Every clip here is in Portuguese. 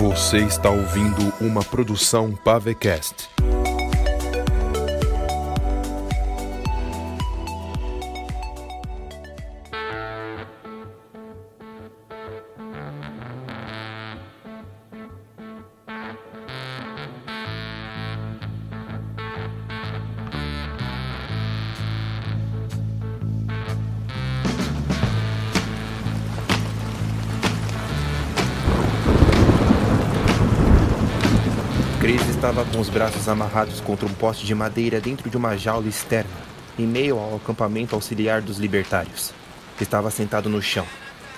Você está ouvindo uma produção Pavecast. Estava com os braços amarrados contra um poste de madeira dentro de uma jaula externa, em meio ao acampamento auxiliar dos libertários. Estava sentado no chão,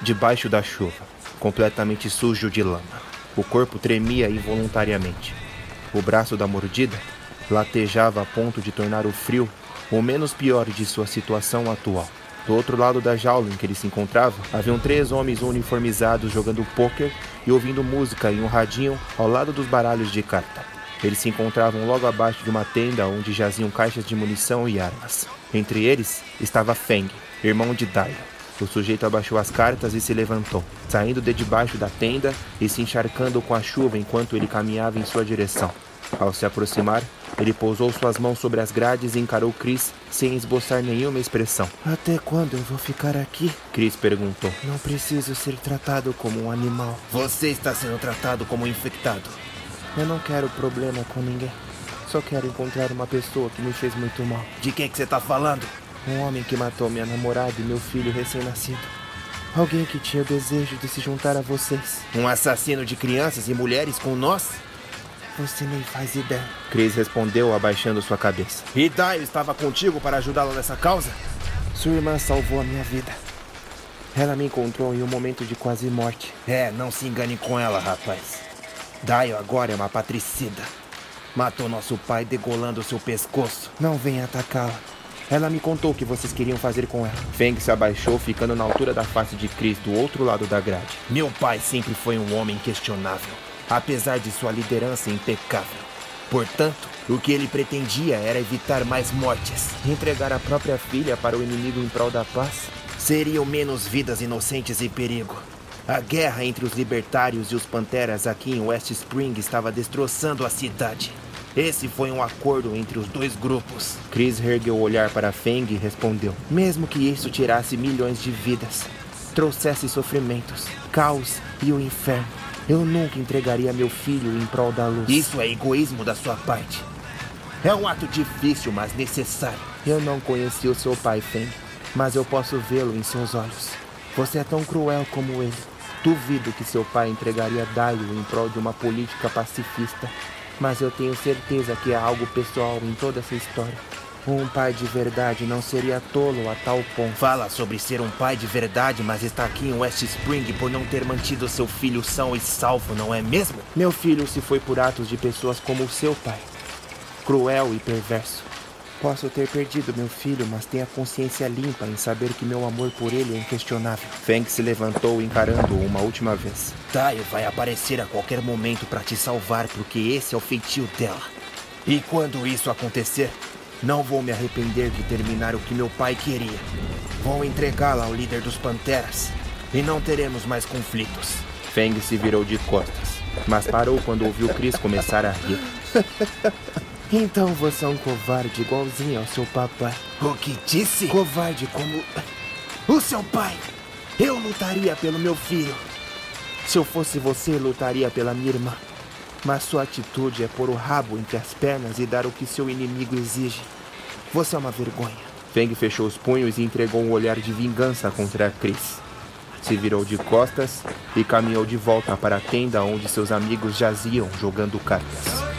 debaixo da chuva, completamente sujo de lama. O corpo tremia involuntariamente. O braço da mordida latejava a ponto de tornar o frio o menos pior de sua situação atual. Do outro lado da jaula em que ele se encontrava, haviam três homens uniformizados jogando pôquer e ouvindo música em um radinho ao lado dos baralhos de carta. Eles se encontravam logo abaixo de uma tenda onde jaziam caixas de munição e armas. Entre eles estava Feng, irmão de Dai. O sujeito abaixou as cartas e se levantou, saindo de debaixo da tenda e se encharcando com a chuva enquanto ele caminhava em sua direção. Ao se aproximar, ele pousou suas mãos sobre as grades e encarou Chris sem esboçar nenhuma expressão. Até quando eu vou ficar aqui? Chris perguntou. Não preciso ser tratado como um animal. Você está sendo tratado como um infectado. Eu não quero problema com ninguém. Só quero encontrar uma pessoa que me fez muito mal. De quem que você está falando? Um homem que matou minha namorada e meu filho recém-nascido. Alguém que tinha o desejo de se juntar a vocês. Um assassino de crianças e mulheres com nós? Você nem faz ideia. Chris respondeu abaixando sua cabeça. E Dio estava contigo para ajudá-lo nessa causa? Sua irmã salvou a minha vida. Ela me encontrou em um momento de quase morte. É, não se engane com ela, rapaz. Dio agora é uma patricida. Matou nosso pai degolando seu pescoço. Não venha atacá-la. Ela me contou o que vocês queriam fazer com ela. Feng se abaixou, ficando na altura da face de Chris do outro lado da grade. Meu pai sempre foi um homem questionável, apesar de sua liderança impecável. Portanto, o que ele pretendia era evitar mais mortes. Entregar a própria filha para o inimigo em prol da paz? Seriam menos vidas inocentes em perigo. A guerra entre os libertários e os panteras aqui em West Spring estava destroçando a cidade. Esse foi um acordo entre os dois grupos. Chris ergueu o olhar para Feng e respondeu: Mesmo que isso tirasse milhões de vidas, trouxesse sofrimentos, caos e o inferno, eu nunca entregaria meu filho em prol da luz. Isso é egoísmo da sua parte. É um ato difícil, mas necessário. Eu não conheci o seu pai, Feng, mas eu posso vê-lo em seus olhos. Você é tão cruel como ele. Duvido que seu pai entregaria Daio em prol de uma política pacifista, mas eu tenho certeza que há algo pessoal em toda essa história. Um pai de verdade não seria tolo a tal ponto. Fala sobre ser um pai de verdade, mas está aqui em West Spring por não ter mantido seu filho são e salvo, não é mesmo? Meu filho se foi por atos de pessoas como o seu pai. Cruel e perverso. Posso ter perdido meu filho, mas tenho a consciência limpa em saber que meu amor por ele é inquestionável. Feng se levantou encarando-o uma última vez. Tayo vai aparecer a qualquer momento para te salvar, porque esse é o feitio dela. E quando isso acontecer, não vou me arrepender de terminar o que meu pai queria. Vou entregá-la ao líder dos Panteras. E não teremos mais conflitos. Feng se virou de costas, mas parou quando ouviu Chris começar a rir. Então você é um covarde igualzinho ao seu papai. O que disse? Covarde como. O seu pai! Eu lutaria pelo meu filho. Se eu fosse você, lutaria pela minha irmã. Mas sua atitude é pôr o rabo entre as pernas e dar o que seu inimigo exige. Você é uma vergonha. Feng fechou os punhos e entregou um olhar de vingança contra Chris. Se virou de costas e caminhou de volta para a tenda onde seus amigos jaziam jogando cartas.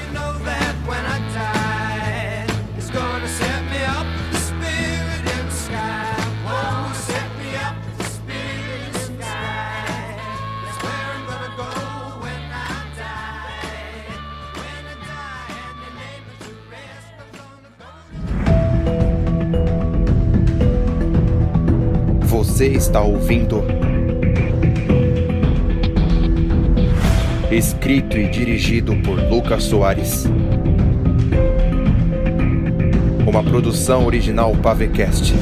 Você está ouvindo. Escrito e dirigido por Lucas Soares. Uma produção original Pavecast.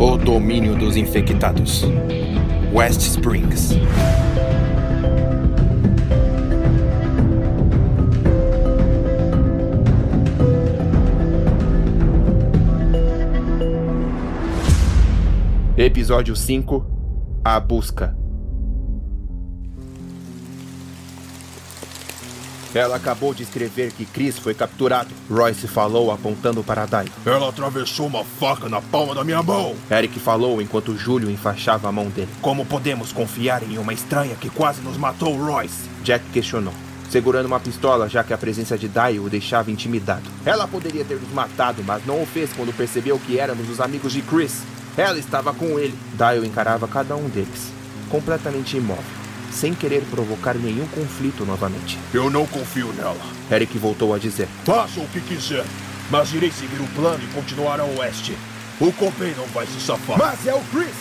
O domínio dos infectados. West Springs. Episódio 5 A Busca Ela acabou de escrever que Chris foi capturado. Royce falou apontando para Dai. Ela atravessou uma faca na palma da minha mão. Eric falou enquanto Júlio enfaixava a mão dele. Como podemos confiar em uma estranha que quase nos matou, Royce? Jack questionou, segurando uma pistola já que a presença de Dai o deixava intimidado. Ela poderia ter nos matado, mas não o fez quando percebeu que éramos os amigos de Chris. Ela estava com ele. Dai encarava cada um deles, completamente imóvel sem querer provocar nenhum conflito novamente. Eu não confio nela. Eric voltou a dizer: Faça o que quiser, mas irei seguir o plano e continuar a oeste. O Copen não vai se safar. Mas é o Chris!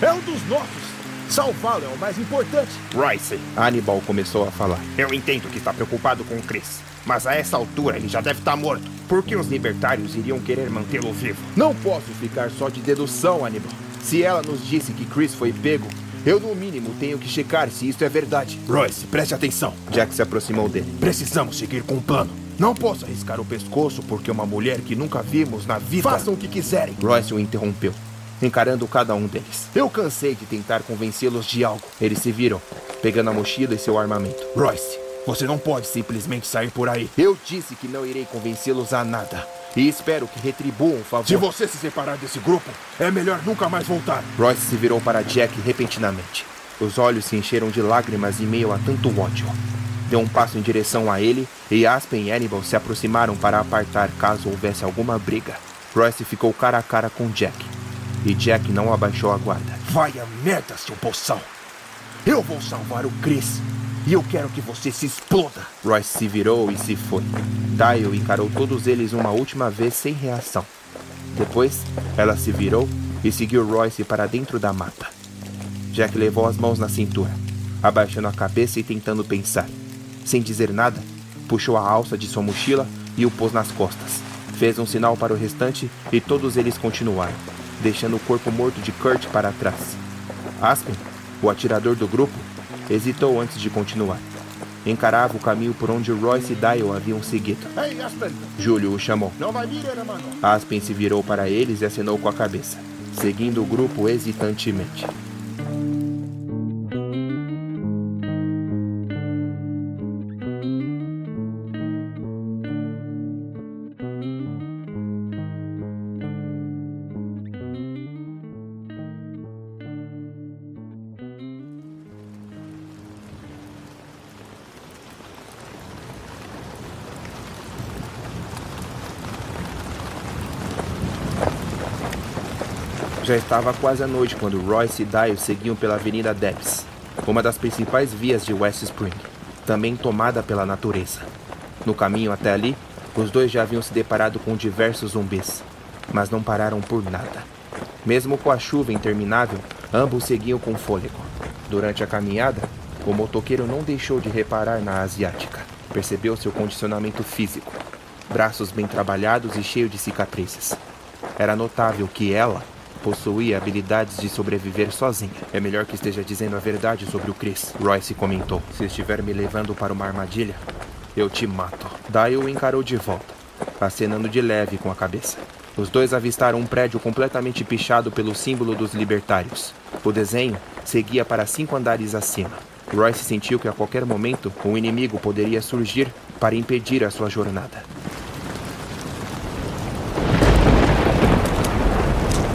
É um dos nossos! Salvá-lo é o mais importante. Royce, Hannibal começou a falar. Eu entendo que está preocupado com o Chris. Mas a essa altura ele já deve estar morto. Por que os libertários iriam querer mantê-lo vivo? Não posso ficar só de dedução, Hannibal. Se ela nos disse que Chris foi pego, eu, no mínimo, tenho que checar se isso é verdade. Royce, preste atenção. Jack se aproximou dele. Precisamos seguir com o plano. Não posso arriscar o pescoço porque uma mulher que nunca vimos na vida. Façam o que quiserem. Royce o interrompeu, encarando cada um deles. Eu cansei de tentar convencê-los de algo. Eles se viram, pegando a mochila e seu armamento. Royce, você não pode simplesmente sair por aí. Eu disse que não irei convencê-los a nada. E espero que retribuam o favor. Se você se separar desse grupo, é melhor nunca mais voltar. Royce se virou para Jack repentinamente. Os olhos se encheram de lágrimas em meio a tanto ódio. Deu um passo em direção a ele e Aspen e Hannibal se aproximaram para apartar caso houvesse alguma briga. Royce ficou cara a cara com Jack. E Jack não abaixou a guarda. Vai a merda, seu poção! Eu vou salvar o Chris. E eu quero que você se exploda. Royce se virou e se foi. Dial encarou todos eles uma última vez sem reação. Depois, ela se virou e seguiu Royce para dentro da mata. Jack levou as mãos na cintura, abaixando a cabeça e tentando pensar. Sem dizer nada, puxou a alça de sua mochila e o pôs nas costas. Fez um sinal para o restante e todos eles continuaram, deixando o corpo morto de Kurt para trás. Aspen, o atirador do grupo, hesitou antes de continuar. Encarava o caminho por onde Royce e Dial haviam seguido. Ei, Aspen! Júlio o chamou. Aspen se virou para eles e acenou com a cabeça, seguindo o grupo hesitantemente. Já estava quase a noite quando Royce e Dial seguiam pela Avenida Debs, uma das principais vias de West Spring, também tomada pela natureza. No caminho até ali, os dois já haviam se deparado com diversos zumbis, mas não pararam por nada. Mesmo com a chuva interminável, ambos seguiam com fôlego. Durante a caminhada, o motoqueiro não deixou de reparar na asiática. Percebeu seu condicionamento físico, braços bem trabalhados e cheios de cicatrizes. Era notável que ela possuía habilidades de sobreviver sozinha. É melhor que esteja dizendo a verdade sobre o Chris, Royce comentou. Se estiver me levando para uma armadilha, eu te mato. Daí o encarou de volta, acenando de leve com a cabeça. Os dois avistaram um prédio completamente pichado pelo símbolo dos libertários. O desenho seguia para cinco andares acima. Royce sentiu que a qualquer momento um inimigo poderia surgir para impedir a sua jornada.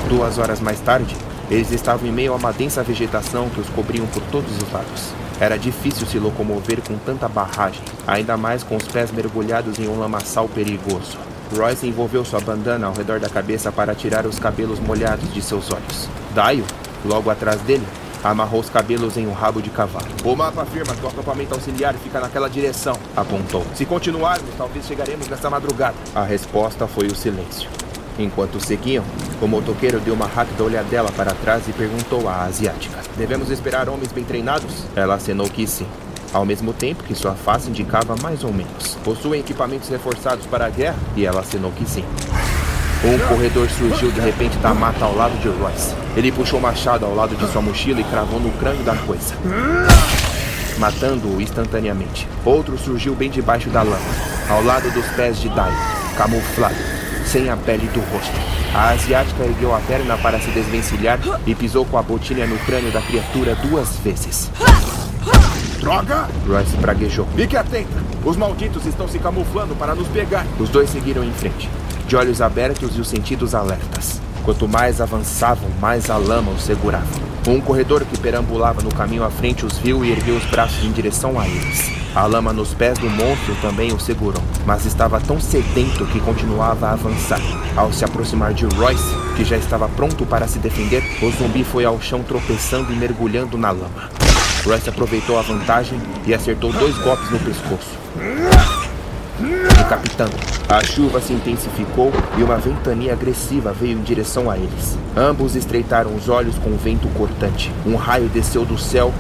Duas horas mais tarde, eles estavam em meio a uma densa vegetação que os cobriam por todos os lados. Era difícil se locomover com tanta barragem, ainda mais com os pés mergulhados em um lamaçal perigoso. Royce envolveu sua bandana ao redor da cabeça para tirar os cabelos molhados de seus olhos. Dio, logo atrás dele, amarrou os cabelos em um rabo de cavalo. O mapa afirma que o acampamento auxiliar fica naquela direção, apontou. Se continuarmos, talvez chegaremos nessa madrugada. A resposta foi o silêncio. Enquanto seguiam, o motoqueiro deu uma rápida olhadela para trás e perguntou à asiática: Devemos esperar homens bem treinados? Ela acenou que sim, ao mesmo tempo que sua face indicava mais ou menos. Possuem equipamentos reforçados para a guerra? E ela acenou que sim. Um corredor surgiu de repente da mata ao lado de Royce. Ele puxou o machado ao lado de sua mochila e cravou no crânio da coisa, matando-o instantaneamente. Outro surgiu bem debaixo da lama, ao lado dos pés de Dai, camuflado, sem a pele do rosto. A asiática ergueu a perna para se desvencilhar e pisou com a botilha no crânio da criatura duas vezes. Droga! Royce praguejou. Fique atenta! Os malditos estão se camuflando para nos pegar. Os dois seguiram em frente, de olhos abertos e os sentidos alertas. Quanto mais avançavam, mais a lama os segurava. Um corredor que perambulava no caminho à frente os viu e ergueu os braços em direção a eles. A lama nos pés do monstro também o segurou, mas estava tão sedento que continuava a avançar. Ao se aproximar de Royce, que já estava pronto para se defender, o zumbi foi ao chão tropeçando e mergulhando na lama. Royce aproveitou a vantagem e acertou dois golpes no pescoço, decapitando. A chuva se intensificou e uma ventania agressiva veio em direção a eles. Ambos estreitaram os olhos com o vento cortante. Um raio desceu do céu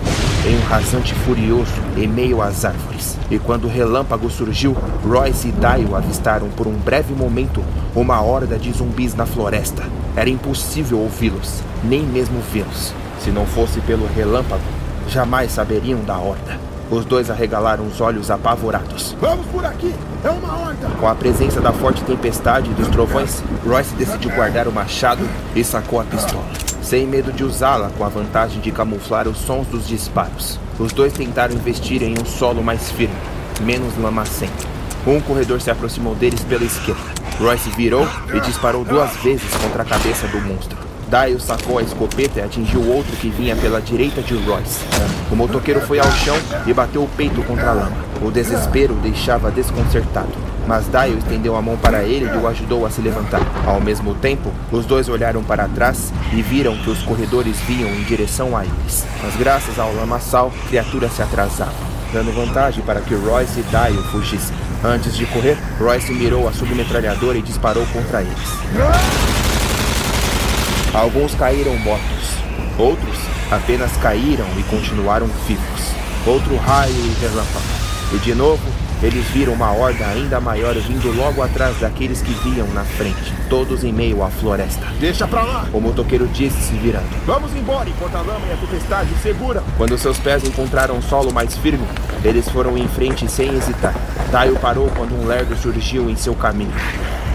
em um rasante furioso em meio às árvores. E quando o relâmpago surgiu, Royce e Dio avistaram por um breve momento uma horda de zumbis na floresta. Era impossível ouvi-los, nem mesmo vê-los. Se não fosse pelo relâmpago, jamais saberiam da horda. Os dois arregalaram os olhos apavorados. Vamos por aqui! É uma horda! Com a presença da forte tempestade e dos trovões, Royce decidiu guardar o machado e sacou a pistola, sem medo de usá-la com a vantagem de camuflar os sons dos disparos. Os dois tentaram investir em um solo mais firme, menos lamacento. Um corredor se aproximou deles pela esquerda. Royce virou e disparou duas vezes contra a cabeça do monstro. Dio sacou a escopeta e atingiu outro que vinha pela direita de Royce. O motoqueiro foi ao chão e bateu o peito contra a lama. O desespero o deixava desconcertado, mas Dio estendeu a mão para ele e o ajudou a se levantar. Ao mesmo tempo, os dois olharam para trás e viram que os corredores vinham em direção a eles. Mas graças ao lamaçal, a criatura se atrasava, dando vantagem para que Royce e Dio fugissem. Antes de correr, Royce mirou a submetralhadora e disparou contra eles. Alguns caíram mortos, outros apenas caíram e continuaram vivos. Outro raio e relâmpago. E de novo, eles viram uma horda ainda maior vindo logo atrás daqueles que viam na frente, todos em meio à floresta. Deixa pra lá! O motoqueiro disse se virando. Vamos embora enquanto a lama e a tempestade segura. Quando seus pés encontraram um solo mais firme, eles foram em frente sem hesitar. Taio parou quando um lerdo surgiu em seu caminho.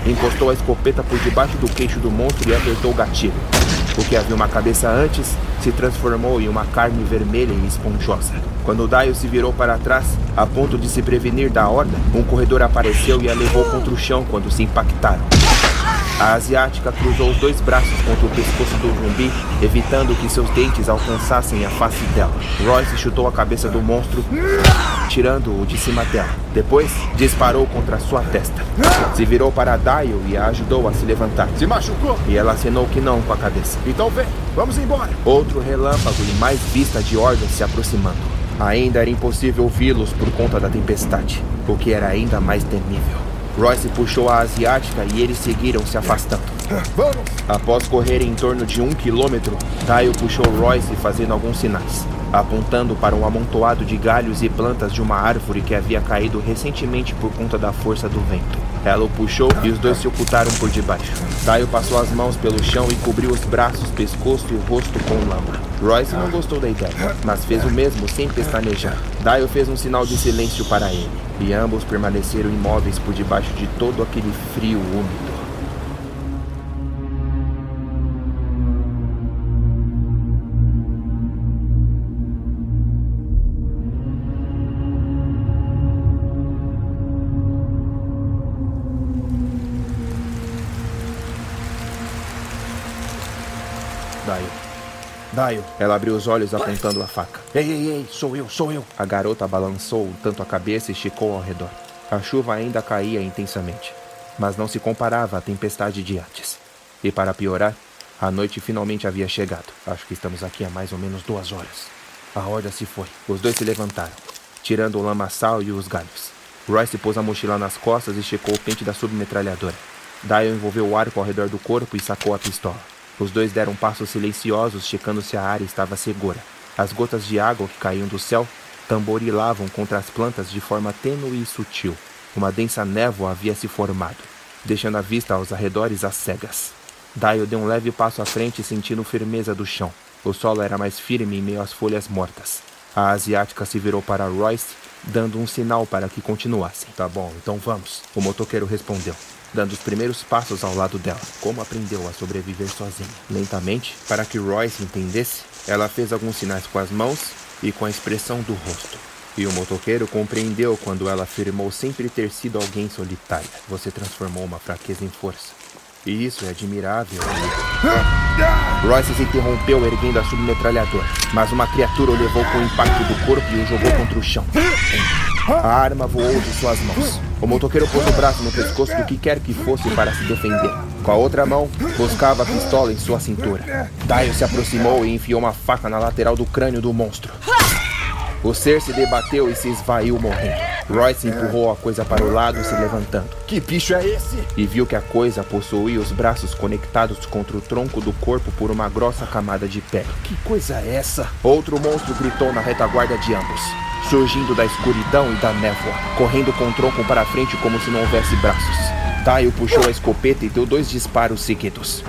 Encostou a escopeta por debaixo do queixo do monstro e apertou o gatilho. O que havia uma cabeça antes se transformou em uma carne vermelha e esponjosa. Quando Dio se virou para trás, a ponto de se prevenir da horda, um corredor apareceu e a levou contra o chão quando se impactaram. A asiática cruzou os dois braços contra o pescoço do zumbi, evitando que seus dentes alcançassem a face dela. Royce chutou a cabeça do monstro, tirando-o de cima dela. Depois, disparou contra sua testa. Se virou para Dio e a ajudou a se levantar. Se machucou? E ela acenou que não com a cabeça. Então vem, vamos embora. Outro relâmpago e mais vista de hordas se aproximando. Ainda era impossível vi-los por conta da tempestade, o que era ainda mais temível. Royce puxou a asiática e eles seguiram se afastando. Vamos! Após correrem em torno de um quilômetro, Taio puxou Royce fazendo alguns sinais, apontando para um amontoado de galhos e plantas de uma árvore que havia caído recentemente por conta da força do vento. Ela o puxou e os dois se ocultaram por debaixo. Taio passou as mãos pelo chão e cobriu os braços, pescoço e o rosto com lama. Royce não gostou da ideia, mas fez o mesmo sem pestanejar. Dio fez um sinal de silêncio para ele, e ambos permaneceram imóveis por debaixo de todo aquele frio úmido. Dio. Ela abriu os olhos apontando a faca. Ei, ei, ei, sou eu, sou eu. A garota balançou tanto a cabeça e esticou ao redor. A chuva ainda caía intensamente, mas não se comparava à tempestade de antes. E para piorar, a noite finalmente havia chegado. Acho que estamos aqui há mais ou menos duas horas. A horda se foi. Os dois se levantaram, tirando o lamaçal e os galhos. Royce pôs a mochila nas costas e checou o pente da submetralhadora. Dio envolveu o arco ao redor do corpo e sacou a pistola. Os dois deram passos silenciosos, checando se a área estava segura. As gotas de água que caíam do céu tamborilavam contra as plantas de forma tênue e sutil. Uma densa névoa havia se formado, deixando a vista aos arredores às cegas. Dio deu um leve passo à frente, sentindo firmeza do chão. O solo era mais firme em meio às folhas mortas. A asiática se virou para Royce, dando um sinal para que continuassem. Tá bom, então vamos. O motoqueiro respondeu, dando os primeiros passos ao lado dela. Como aprendeu a sobreviver sozinha? Lentamente, para que Royce entendesse, ela fez alguns sinais com as mãos e com a expressão do rosto. E o motoqueiro compreendeu quando ela afirmou sempre ter sido alguém solitária. Você transformou uma fraqueza em força. E isso é admirável. Royce se interrompeu erguendo a submetralhadora, mas uma criatura o levou com o impacto do corpo e o jogou contra o chão. A arma voou de suas mãos. O motoqueiro pôs o braço no pescoço do que quer que fosse para se defender. Com a outra mão, buscava a pistola em sua cintura. Dio se aproximou e enfiou uma faca na lateral do crânio do monstro. O ser se debateu e se esvaiu morrendo. Royce empurrou a coisa para o lado, se levantando. Que bicho é esse? E viu que a coisa possuía os braços conectados contra o tronco do corpo por uma grossa camada de pele. Que coisa é essa? Outro monstro gritou na retaguarda de ambos, surgindo da escuridão e da névoa, correndo com o tronco para frente como se não houvesse braços. Taio puxou a escopeta e deu dois disparos seguidos.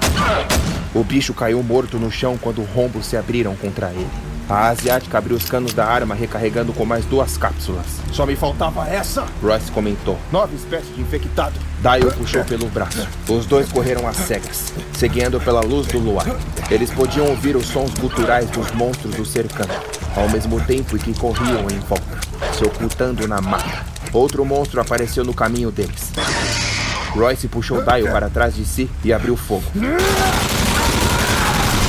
O bicho caiu morto no chão quando rombos se abriram contra ele. A asiática abriu os canos da arma, recarregando com mais duas cápsulas. Só me faltava essa? Royce comentou. Nova espécie de infectado. Dio puxou pelo braço. Os dois correram às cegas, seguindo pela luz do luar. Eles podiam ouvir os sons guturais dos monstros o cercando, ao mesmo tempo que corriam em volta, se ocultando na mata. Outro monstro apareceu no caminho deles. Royce puxou Dio para trás de si e abriu fogo.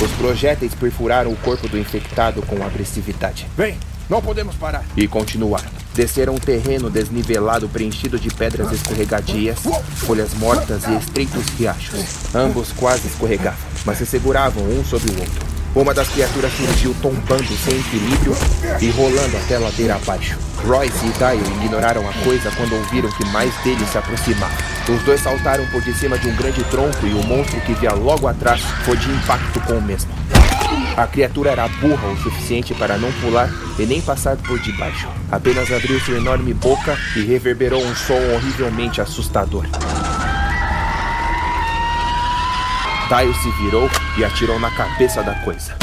Os projéteis perfuraram o corpo do infectado com agressividade. Vem, não podemos parar. E continuaram. Desceram um terreno desnivelado preenchido de pedras escorregadias, folhas mortas e estreitos riachos. Ambos quase escorregavam, mas se seguravam um sobre o outro. Uma das criaturas surgiu tombando sem equilíbrio e rolando até a ladeira abaixo. Royce e Dio ignoraram a coisa quando ouviram que mais deles se aproximavam. Os dois saltaram por de cima de um grande tronco e o monstro que via logo atrás foi de impacto com o mesmo. A criatura era burra o suficiente para não pular e nem passar por debaixo. Apenas abriu sua enorme boca e reverberou um som horrivelmente assustador. Dio se virou e atirou na cabeça da coisa.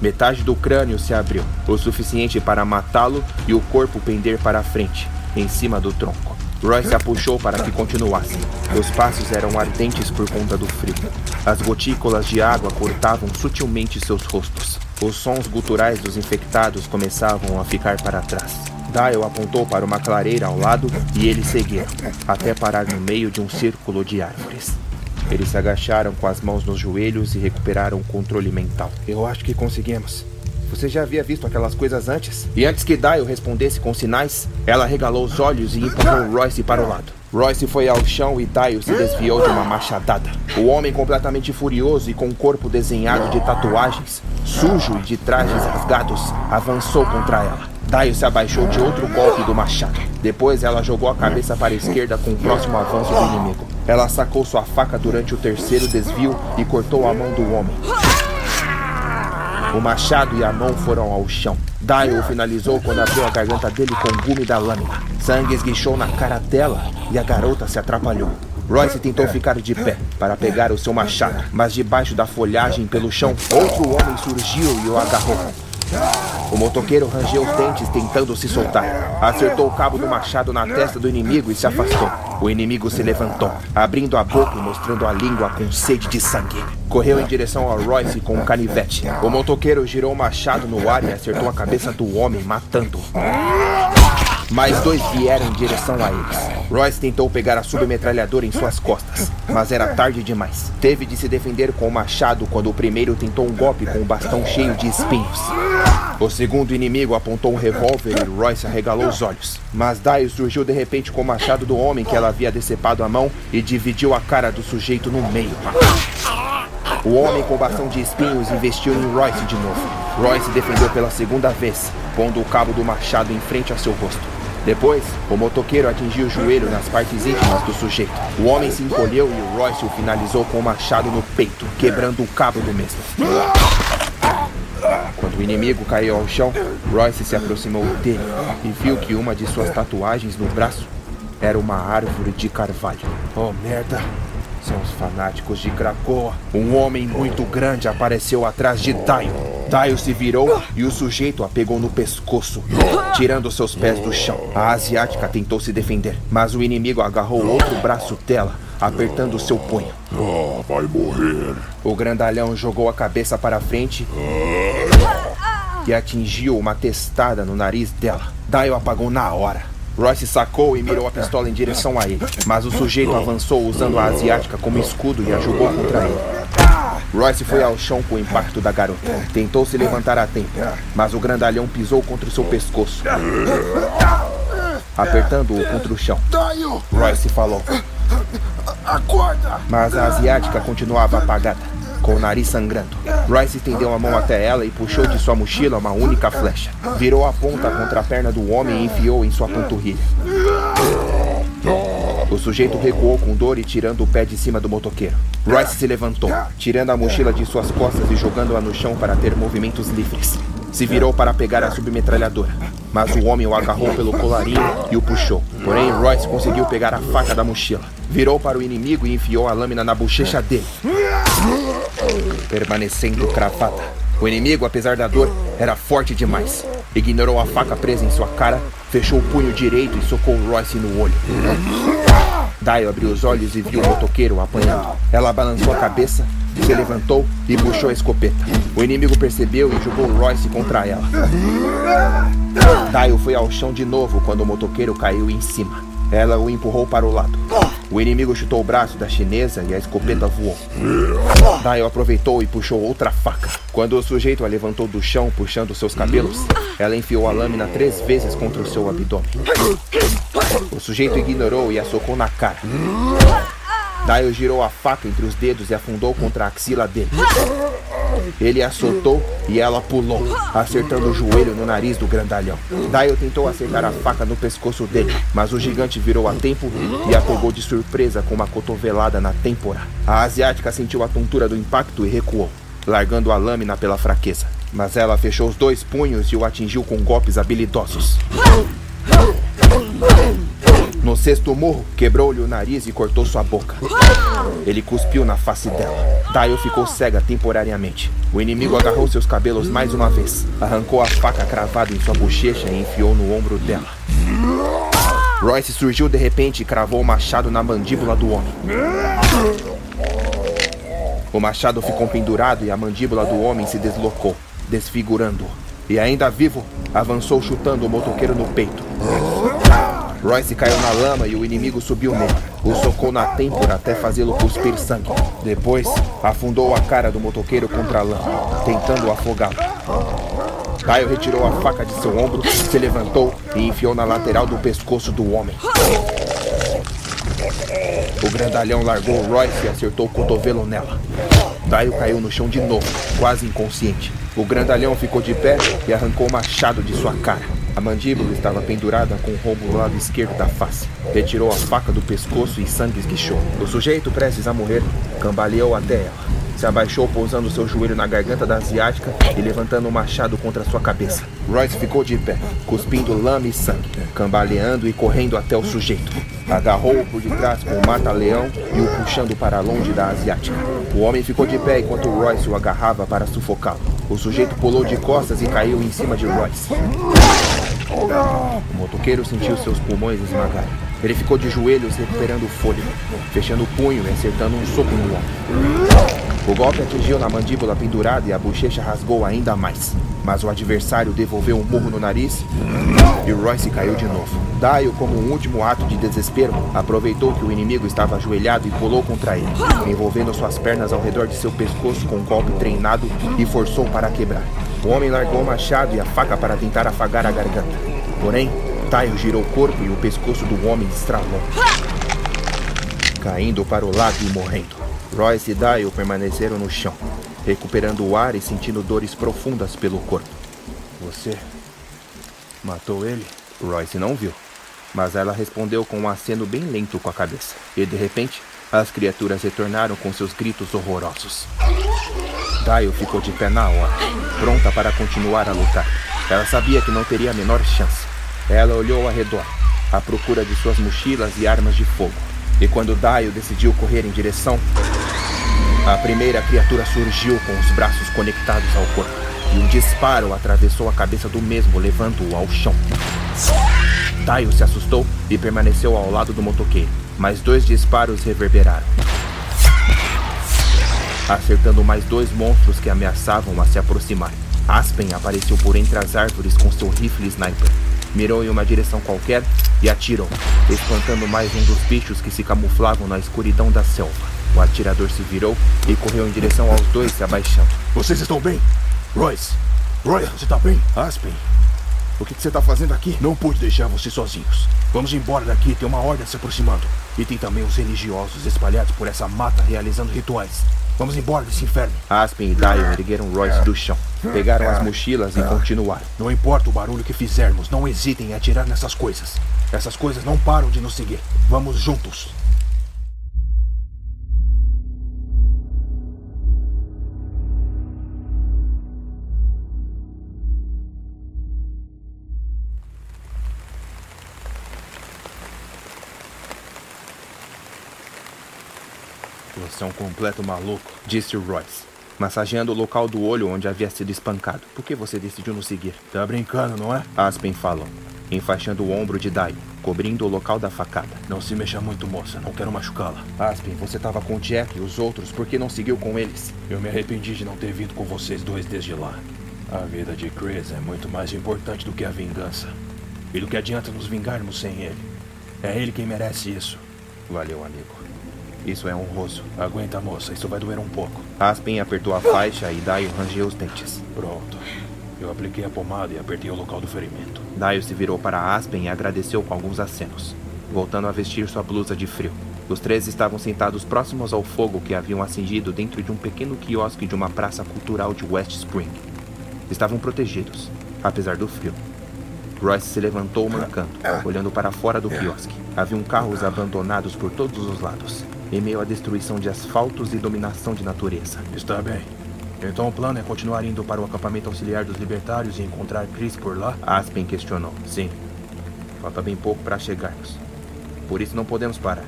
Metade do crânio se abriu, o suficiente para matá-lo e o corpo pender para a frente, em cima do tronco. Royce a puxou para que continuasse. Os passos eram ardentes por conta do frio. As gotículas de água cortavam sutilmente seus rostos. Os sons guturais dos infectados começavam a ficar para trás. Dial apontou para uma clareira ao lado e eles seguiram, até parar no meio de um círculo de árvores. Eles se agacharam com as mãos nos joelhos e recuperaram o controle mental. Eu acho que conseguimos. Você já havia visto aquelas coisas antes? E antes que Dial respondesse com sinais, ela regalou os olhos e empurrou Royce para o lado. Royce foi ao chão e Dial se desviou de uma machadada. O homem, completamente furioso e com o corpo desenhado de tatuagens, sujo e de trajes rasgados, avançou contra ela. Daio se abaixou de outro golpe do machado. Depois ela jogou a cabeça para a esquerda com o próximo avanço do inimigo. Ela sacou sua faca durante o terceiro desvio e cortou a mão do homem. O machado e a mão foram ao chão. Dio o finalizou quando abriu a garganta dele com o gume da lâmina. Sangue esguichou na cara dela e a garota se atrapalhou. Royce tentou ficar de pé para pegar o seu machado, mas debaixo da folhagem pelo chão, outro homem surgiu e o agarrou. O motoqueiro rangeu os dentes tentando se soltar. Acertou o cabo do machado na testa do inimigo e se afastou. O inimigo se levantou, abrindo a boca e mostrando a língua com sede de sangue. Correu em direção a Royce com um canivete. O motoqueiro girou o machado no ar e acertou a cabeça do homem, matando-o. Mais dois vieram em direção a eles. Royce tentou pegar a submetralhadora em suas costas, mas era tarde demais. Teve de se defender com o machado quando o primeiro tentou um golpe com o bastão cheio de espinhos. O segundo inimigo apontou um revólver e Royce arregalou os olhos. Mas Dio surgiu de repente com o machado do homem que ela havia decepado a mão e dividiu a cara do sujeito no meio. O homem com o bastão de espinhos investiu em Royce de novo. Royce defendeu pela segunda vez, pondo o cabo do machado em frente a seu rosto. Depois, o motoqueiro atingiu o joelho nas partes íntimas do sujeito. O homem se encolheu e o Royce o finalizou com o machado no peito, quebrando o cabo do mesmo. Quando o inimigo caiu ao chão, Royce se aproximou dele e viu que uma de suas tatuagens no braço era uma árvore de carvalho. Oh merda! São os fanáticos de Krakoa. Um homem muito grande apareceu atrás de Taio. Taio se virou e o sujeito a pegou no pescoço, tirando seus pés do chão. A asiática tentou se defender, mas o inimigo agarrou outro braço dela, apertando seu punho. Ah, vai morrer. O grandalhão jogou a cabeça para frente e atingiu uma testada no nariz dela. Taio apagou na hora. Royce sacou e mirou a pistola em direção a ele, mas o sujeito avançou usando a asiática como escudo e a jogou contra ele. Royce foi ao chão com o impacto da garota. Tentou se levantar a tempo, mas o grandalhão pisou contra o seu pescoço, apertando-o contra o chão. Royce falou. Acorda! Mas a asiática continuava apagada com o nariz sangrando. Royce estendeu a mão até ela e puxou de sua mochila uma única flecha. Virou a ponta contra a perna do homem e enfiou em sua panturrilha. O sujeito recuou com dor e tirando o pé de cima do motoqueiro. Royce se levantou, tirando a mochila de suas costas e jogando-a no chão para ter movimentos livres. Se virou para pegar a submetralhadora, mas o homem o agarrou pelo colarinho e o puxou. Porém, Royce conseguiu pegar a faca da mochila. Virou para o inimigo e enfiou a lâmina na bochecha dele, permanecendo cravada. O inimigo, apesar da dor, era forte demais. Ignorou a faca presa em sua cara, fechou o punho direito e socou Royce no olho. Dio abriu os olhos e viu o motoqueiro apanhando. Ela balançou a cabeça se levantou e puxou a escopeta. O inimigo percebeu e jogou Royce contra ela. Dio foi ao chão de novo quando o motoqueiro caiu em cima. Ela o empurrou para o lado. O inimigo chutou o braço da chinesa e a escopeta voou. Dio aproveitou e puxou outra faca. Quando o sujeito a levantou do chão puxando seus cabelos, ela enfiou a lâmina três vezes contra o seu abdômen. O sujeito ignorou e a socou na cara. Dio girou a faca entre os dedos e afundou contra a axila dele. Ele a soltou e ela pulou, acertando o joelho no nariz do grandalhão. Dio tentou acertar a faca no pescoço dele, mas o gigante virou a tempo e a pegou de surpresa com uma cotovelada na têmpora. A asiática sentiu a tontura do impacto e recuou, largando a lâmina pela fraqueza. Mas ela fechou os dois punhos e o atingiu com golpes habilidosos. No sexto murro, quebrou-lhe o nariz e cortou sua boca. Ele cuspiu na face dela. Dio ficou cega temporariamente. O inimigo agarrou seus cabelos mais uma vez, arrancou a faca cravada em sua bochecha e enfiou no ombro dela. Royce surgiu de repente e cravou o machado na mandíbula do homem. O machado ficou pendurado e a mandíbula do homem se deslocou, desfigurando-o. E ainda vivo, avançou chutando o motoqueiro no peito. Royce caiu na lama e o inimigo subiu nele. O socou na têmpora até fazê-lo cuspir sangue. Depois, afundou a cara do motoqueiro contra a lama, tentando afogá-lo. Caio retirou a faca de seu ombro, se levantou e enfiou na lateral do pescoço do homem. O grandalhão largou Royce e acertou o cotovelo nela. Daio caiu no chão de novo, quase inconsciente. O grandalhão ficou de pé e arrancou o machado de sua cara. A mandíbula estava pendurada com o rombo do lado esquerdo da face. Retirou a faca do pescoço e sangue esguichou. O sujeito, prestes a morrer, cambaleou até ela. Se abaixou pousando seu joelho na garganta da asiática e levantando o machado contra sua cabeça. Royce ficou de pé, cuspindo lama e sangue, cambaleando e correndo até o sujeito. Agarrou-o por detrás com o mata-leão e o puxando para longe da asiática. O homem ficou de pé enquanto Royce o agarrava para sufocá-lo. O sujeito pulou de costas e caiu em cima de Royce. O motoqueiro sentiu seus pulmões esmagarem. Ele ficou de joelhos recuperando o fôlego, fechando o punho e acertando um soco no ombro. O golpe atingiu na mandíbula pendurada e a bochecha rasgou ainda mais. Mas o adversário devolveu um murro no nariz e Royce caiu de novo. Dio, como um último ato de desespero, aproveitou que o inimigo estava ajoelhado e pulou contra ele, envolvendo suas pernas ao redor de seu pescoço com um golpe treinado e forçou para quebrar. O homem largou o machado e a faca para tentar afagar a garganta. Porém, Taio girou o corpo e o pescoço do homem estralou, caindo para o lado e morrendo. Royce e Dio permaneceram no chão, recuperando o ar e sentindo dores profundas pelo corpo. Você matou ele? Royce não viu, mas ela respondeu com um aceno bem lento com a cabeça. E de repente, as criaturas retornaram com seus gritos horrorosos. Dio ficou de pé na hora, pronta para continuar a lutar. Ela sabia que não teria a menor chance. Ela olhou ao redor, à procura de suas mochilas e armas de fogo. E quando Dio decidiu correr em direção, a primeira criatura surgiu com os braços conectados ao corpo, e um disparo atravessou a cabeça do mesmo, levando-o ao chão. Dio se assustou e permaneceu ao lado do motoqueiro, mas dois disparos reverberaram, acertando mais dois monstros que ameaçavam a se aproximar. Aspen apareceu por entre as árvores com seu rifle sniper. Mirou em uma direção qualquer e atirou, espantando mais um dos bichos que se camuflavam na escuridão da selva. O atirador se virou e correu em direção aos dois se abaixando. Vocês estão bem? Royce! Royce, você tá bem? Aspen, o que, que você tá fazendo aqui? Não pude deixar vocês sozinhos. Vamos embora daqui, tem uma horda se aproximando. E tem também os religiosos espalhados por essa mata realizando rituais. Vamos embora desse inferno. Aspen e Dion ergueram Royce do chão, pegaram as mochilas e continuaram. Não importa o barulho que fizermos, não hesitem em atirar nessas coisas. Essas coisas não param de nos seguir. Vamos juntos. Você é um completo maluco, disse Royce, massageando o local do olho onde havia sido espancado. Por que você decidiu nos seguir? Tá brincando, não é? Aspen falou, enfaixando o ombro de Dai, cobrindo o local da facada. Não se mexa muito, moça. Não quero machucá-la. Aspen, você estava com Jack e os outros, por que não seguiu com eles? Eu me arrependi de não ter vindo com vocês dois desde lá. A vida de Chris é muito mais importante do que a vingança. E do que adianta nos vingarmos sem ele? É ele quem merece isso. Valeu, amigo. Isso é honroso. Aguenta, moça. Isso vai doer um pouco. Aspen apertou a faixa e Dio rangeu os dentes. Pronto. Eu apliquei a pomada e apertei o local do ferimento. Dio se virou para Aspen e agradeceu com alguns acenos, voltando a vestir sua blusa de frio. Os três estavam sentados próximos ao fogo que haviam acendido dentro de um pequeno quiosque de uma praça cultural de West Spring. Estavam protegidos, apesar do frio. Royce se levantou mancando, olhando para fora do quiosque. Haviam carros abandonados por todos os lados, em meio à destruição de asfaltos e dominação de natureza. Está bem. Então o plano é continuar indo para o acampamento auxiliar dos libertários e encontrar Chris por lá? Aspen questionou. Sim. Falta bem pouco para chegarmos. Por isso não podemos parar.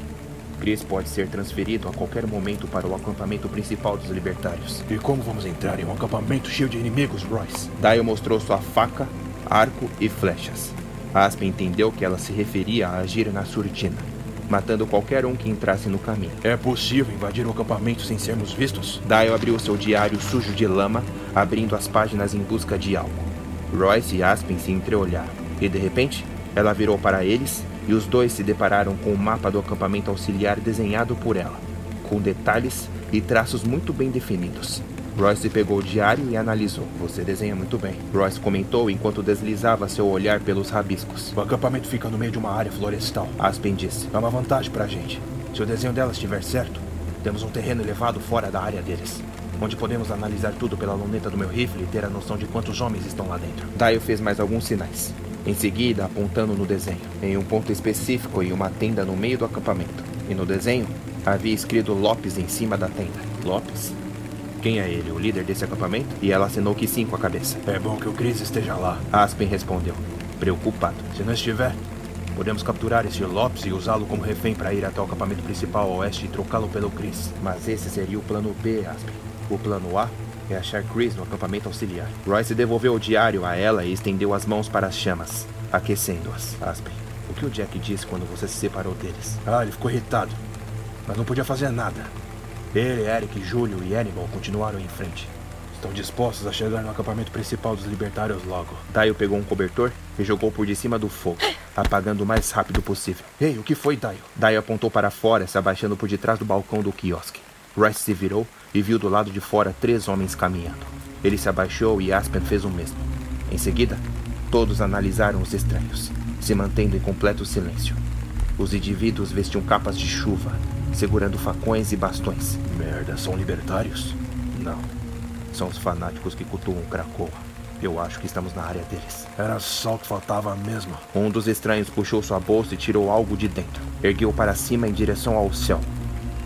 Chris pode ser transferido a qualquer momento para o acampamento principal dos libertários. E como vamos entrar em um acampamento cheio de inimigos, Royce? Dio mostrou sua faca, arco e flechas. Aspen entendeu que ela se referia a agir na surdina, matando qualquer um que entrasse no caminho. É possível invadir o acampamento sem sermos vistos? Dio abriu seu diário sujo de lama, abrindo as páginas em busca de algo. Royce e Aspen se entreolharam, e de repente, ela virou para eles e os dois se depararam com o mapa do acampamento auxiliar desenhado por ela, com detalhes e traços muito bem definidos. Royce pegou o diário e analisou. Você desenha muito bem. Royce comentou enquanto deslizava seu olhar pelos rabiscos. O acampamento fica no meio de uma área florestal. Aspen disse. É uma vantagem pra gente. Se o desenho dela estiver certo, temos um terreno elevado fora da área deles. Onde podemos analisar tudo pela luneta do meu rifle e ter a noção de quantos homens estão lá dentro. Dio fez mais alguns sinais. Em seguida, apontando no desenho, em um ponto específico em uma tenda no meio do acampamento. E no desenho, havia escrito Lopes em cima da tenda. Lopes? Quem é ele? O líder desse acampamento? E ela acenou que sim com a cabeça. É bom que o Chris esteja lá. Aspen respondeu, preocupado. Se não estiver, podemos capturar esse Lopes e usá-lo como refém para ir até o acampamento principal a oeste e trocá-lo pelo Chris. Mas esse seria o plano B, Aspen. O plano A é achar Chris no acampamento auxiliar. Royce devolveu o diário a ela e estendeu as mãos para as chamas, aquecendo-as. Aspen, o que o Jack disse quando você se separou deles? Ah, ele ficou irritado. Mas não podia fazer nada. Ele, Eric, Júlio e Hannibal continuaram em frente. Estão dispostos a chegar no acampamento principal dos libertários logo. Dio pegou um cobertor e jogou por de cima do fogo, apagando o mais rápido possível. Ei, o que foi, Dio? Dio apontou para fora, se abaixando por detrás do balcão do quiosque. Royce se virou e viu do lado de fora três homens caminhando. Ele se abaixou e Aspen fez o mesmo. Em seguida, todos analisaram os estranhos, se mantendo em completo silêncio. Os indivíduos vestiam capas de chuva, segurando facões e bastões. Merda, são libertários? Não. São os fanáticos que cultuam Krakoa. Eu acho que estamos na área deles. Era só o que faltava mesmo. Um dos estranhos puxou sua bolsa e tirou algo de dentro. Ergueu para cima em direção ao céu.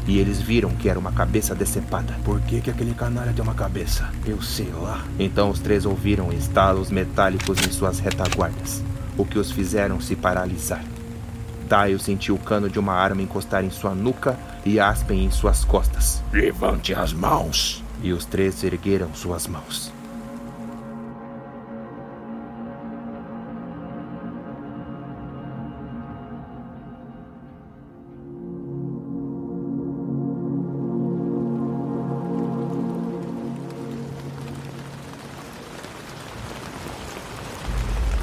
E eles viram que era uma cabeça decepada. Por que, que aquele canalha tem uma cabeça? Eu sei lá. Então os três ouviram estalos metálicos em suas retaguardas, o que os fizeram se paralisar. Taio sentiu o cano de uma arma encostar em sua nuca e Aspen em suas costas. Levante as mãos. E os três ergueram suas mãos.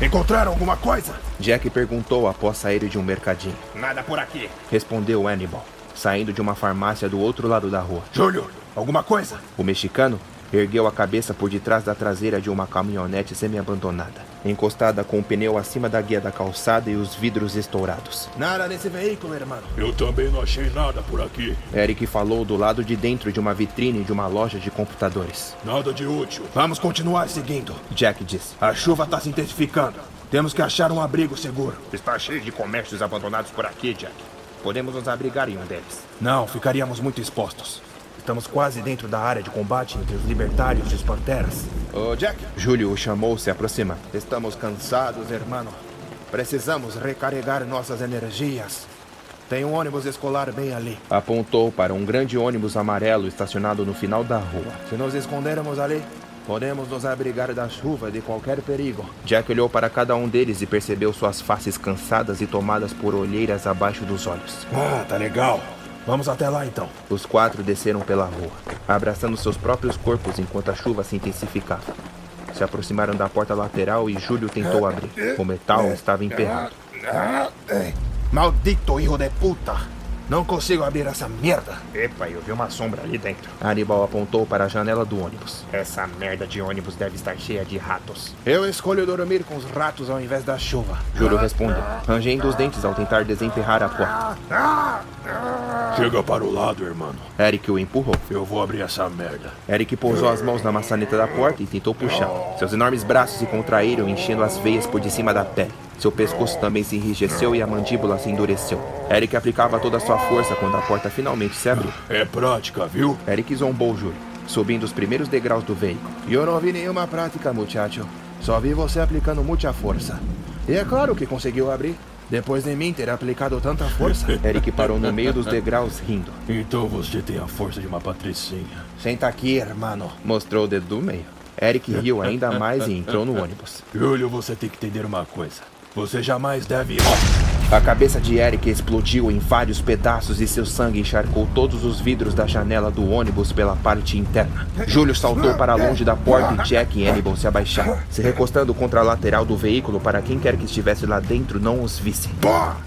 Encontraram alguma coisa? Jack perguntou após sair de um mercadinho. Nada por aqui. Respondeu Hannibal, saindo de uma farmácia do outro lado da rua. Júlio, alguma coisa? O mexicano ergueu a cabeça por detrás da traseira de uma caminhonete semi-abandonada, encostada com o pneu acima da guia da calçada e os vidros estourados. Nada nesse veículo, irmão. Eu também não achei nada por aqui. Eric falou do lado de dentro de uma vitrine de uma loja de computadores. Nada de útil. Vamos continuar seguindo. Jack disse. A chuva está se intensificando. Temos que achar um abrigo seguro. Está cheio de comércios abandonados por aqui, Jack. Podemos nos abrigar em um deles. Não, ficaríamos muito expostos. Estamos quase dentro da área de combate entre os libertários e os panteras. Ô, Jack. Júlio o chamou se aproximando. Estamos cansados, hermano. Precisamos recarregar nossas energias. Tem um ônibus escolar bem ali. Apontou para um grande ônibus amarelo estacionado no final da rua. Se nos escondermos ali, podemos nos abrigar da chuva e de qualquer perigo. Jack olhou para cada um deles e percebeu suas faces cansadas e tomadas por olheiras abaixo dos olhos. Ah, tá legal. Vamos até lá então. Os quatro desceram pela rua, abraçando seus próprios corpos enquanto a chuva se intensificava. Se aproximaram da porta lateral e Júlio tentou abrir. O metal estava emperrado. Maldito hijo de puta! Não consigo abrir essa merda. Epa, eu vi uma sombra ali dentro. Aníbal apontou para a janela do ônibus. Essa merda de ônibus deve estar cheia de ratos. Eu escolho dormir com os ratos ao invés da chuva. Júlio respondeu, rangendo os dentes ao tentar desemperrar a porta. Chega para o lado, irmão. Eric o empurrou. Eu vou abrir essa merda. Eric pousou as mãos na maçaneta da porta e tentou puxar. Seus enormes braços se contraíram, enchendo as veias por de cima da pele. Seu pescoço também se enrijeceu e a mandíbula se endureceu. Eric aplicava toda a sua força quando a porta finalmente se abriu. É prática, viu? Eric zombou Júlio, subindo os primeiros degraus do veículo. Eu não vi nenhuma prática, muchacho. Só vi você aplicando muita força. E é claro que conseguiu abrir. Depois de mim ter aplicado tanta força. Eric parou no meio dos degraus rindo. Então você tem a força de uma patricinha. Senta aqui, hermano. Mostrou o dedo do meio. Eric riu ainda mais e entrou no ônibus. Júlio, você tem que entender uma coisa. Você jamais deve. A cabeça de Eric explodiu em vários pedaços e seu sangue encharcou todos os vidros da janela do ônibus pela parte interna. Júlio saltou para longe da porta e Jack e Hannibal se abaixaram, se recostando contra a lateral do veículo para quem quer que estivesse lá dentro não os visse.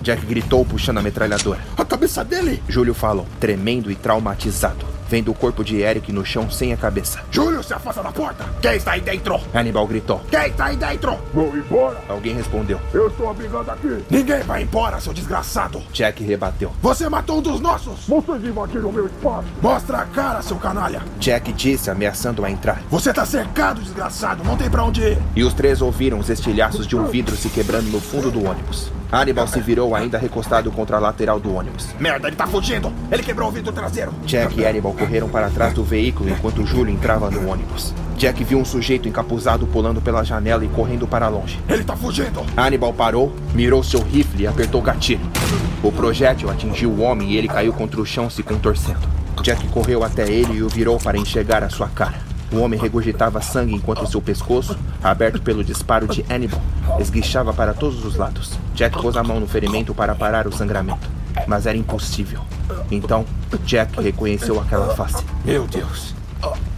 Jack gritou puxando a metralhadora. A cabeça dele! Júlio falou, tremendo e traumatizado vendo o corpo de Eric no chão sem a cabeça. Júlio, se afasta da porta! Quem está aí dentro? Hannibal gritou. Quem está aí dentro? Vou embora! Alguém respondeu. Eu estou abrigando aqui! Ninguém vai embora, seu desgraçado! Jack rebateu. Você matou um dos nossos! Vocês invadiram meu espaço! Mostra a cara, seu canalha! Jack disse, ameaçando a entrar. Você tá cercado, desgraçado! Não tem pra onde ir! E os três ouviram os estilhaços de um vidro se quebrando no fundo do ônibus. Hannibal se virou ainda recostado contra a lateral do ônibus. Merda, ele tá fugindo! Ele quebrou o vidro traseiro! Jack e Hannibal correram para trás do veículo enquanto Júlio entrava no ônibus. Jack viu um sujeito encapuzado pulando pela janela e correndo para longe. Ele tá fugindo! Hannibal parou, mirou seu rifle e apertou o gatilho. O projétil atingiu o homem e ele caiu contra o chão se contorcendo. Jack correu até ele e o virou para enxergar a sua cara. O homem regurgitava sangue enquanto seu pescoço, aberto pelo disparo de Hannibal, esguichava para todos os lados. Jack pôs a mão no ferimento para parar o sangramento, mas era impossível. Então, Jack reconheceu aquela face. Meu Deus!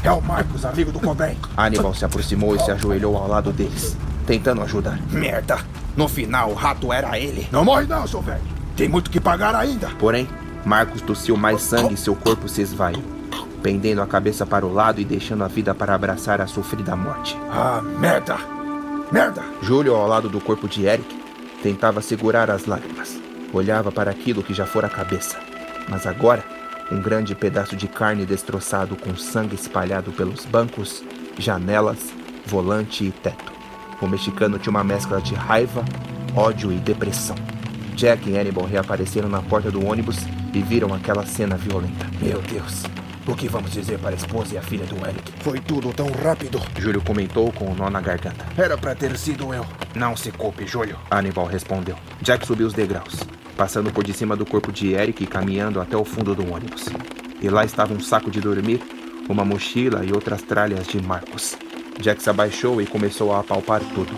É o Marcos, amigo do Cobain. Hannibal se aproximou e se ajoelhou ao lado deles, tentando ajudar. Merda! No final, o rato era ele. Não morre não, seu velho. Tem muito que pagar ainda. Porém, Marcos tossiu mais sangue e seu corpo se esvaiu, pendendo a cabeça para o lado e deixando a vida para abraçar a sofrida morte. Ah, merda! Merda! Júlio, ao lado do corpo de Eric, tentava segurar as lágrimas. Olhava para aquilo que já fora a cabeça. Mas agora, um grande pedaço de carne destroçado com sangue espalhado pelos bancos, janelas, volante e teto. O mexicano tinha uma mescla de raiva, ódio e depressão. Jack e Hannibal reapareceram na porta do ônibus e viram aquela cena violenta. Meu Deus! O que vamos dizer para a esposa e a filha do Eric? Foi tudo tão rápido. Júlio comentou com um nó na garganta. Era para ter sido eu. Não se culpe, Júlio. Hannibal respondeu. Jack subiu os degraus. passando por de cima do corpo de Eric e caminhando até o fundo do ônibus. E lá estava um saco de dormir, uma mochila e outras tralhas de Marcos. Jack se abaixou e começou a apalpar tudo,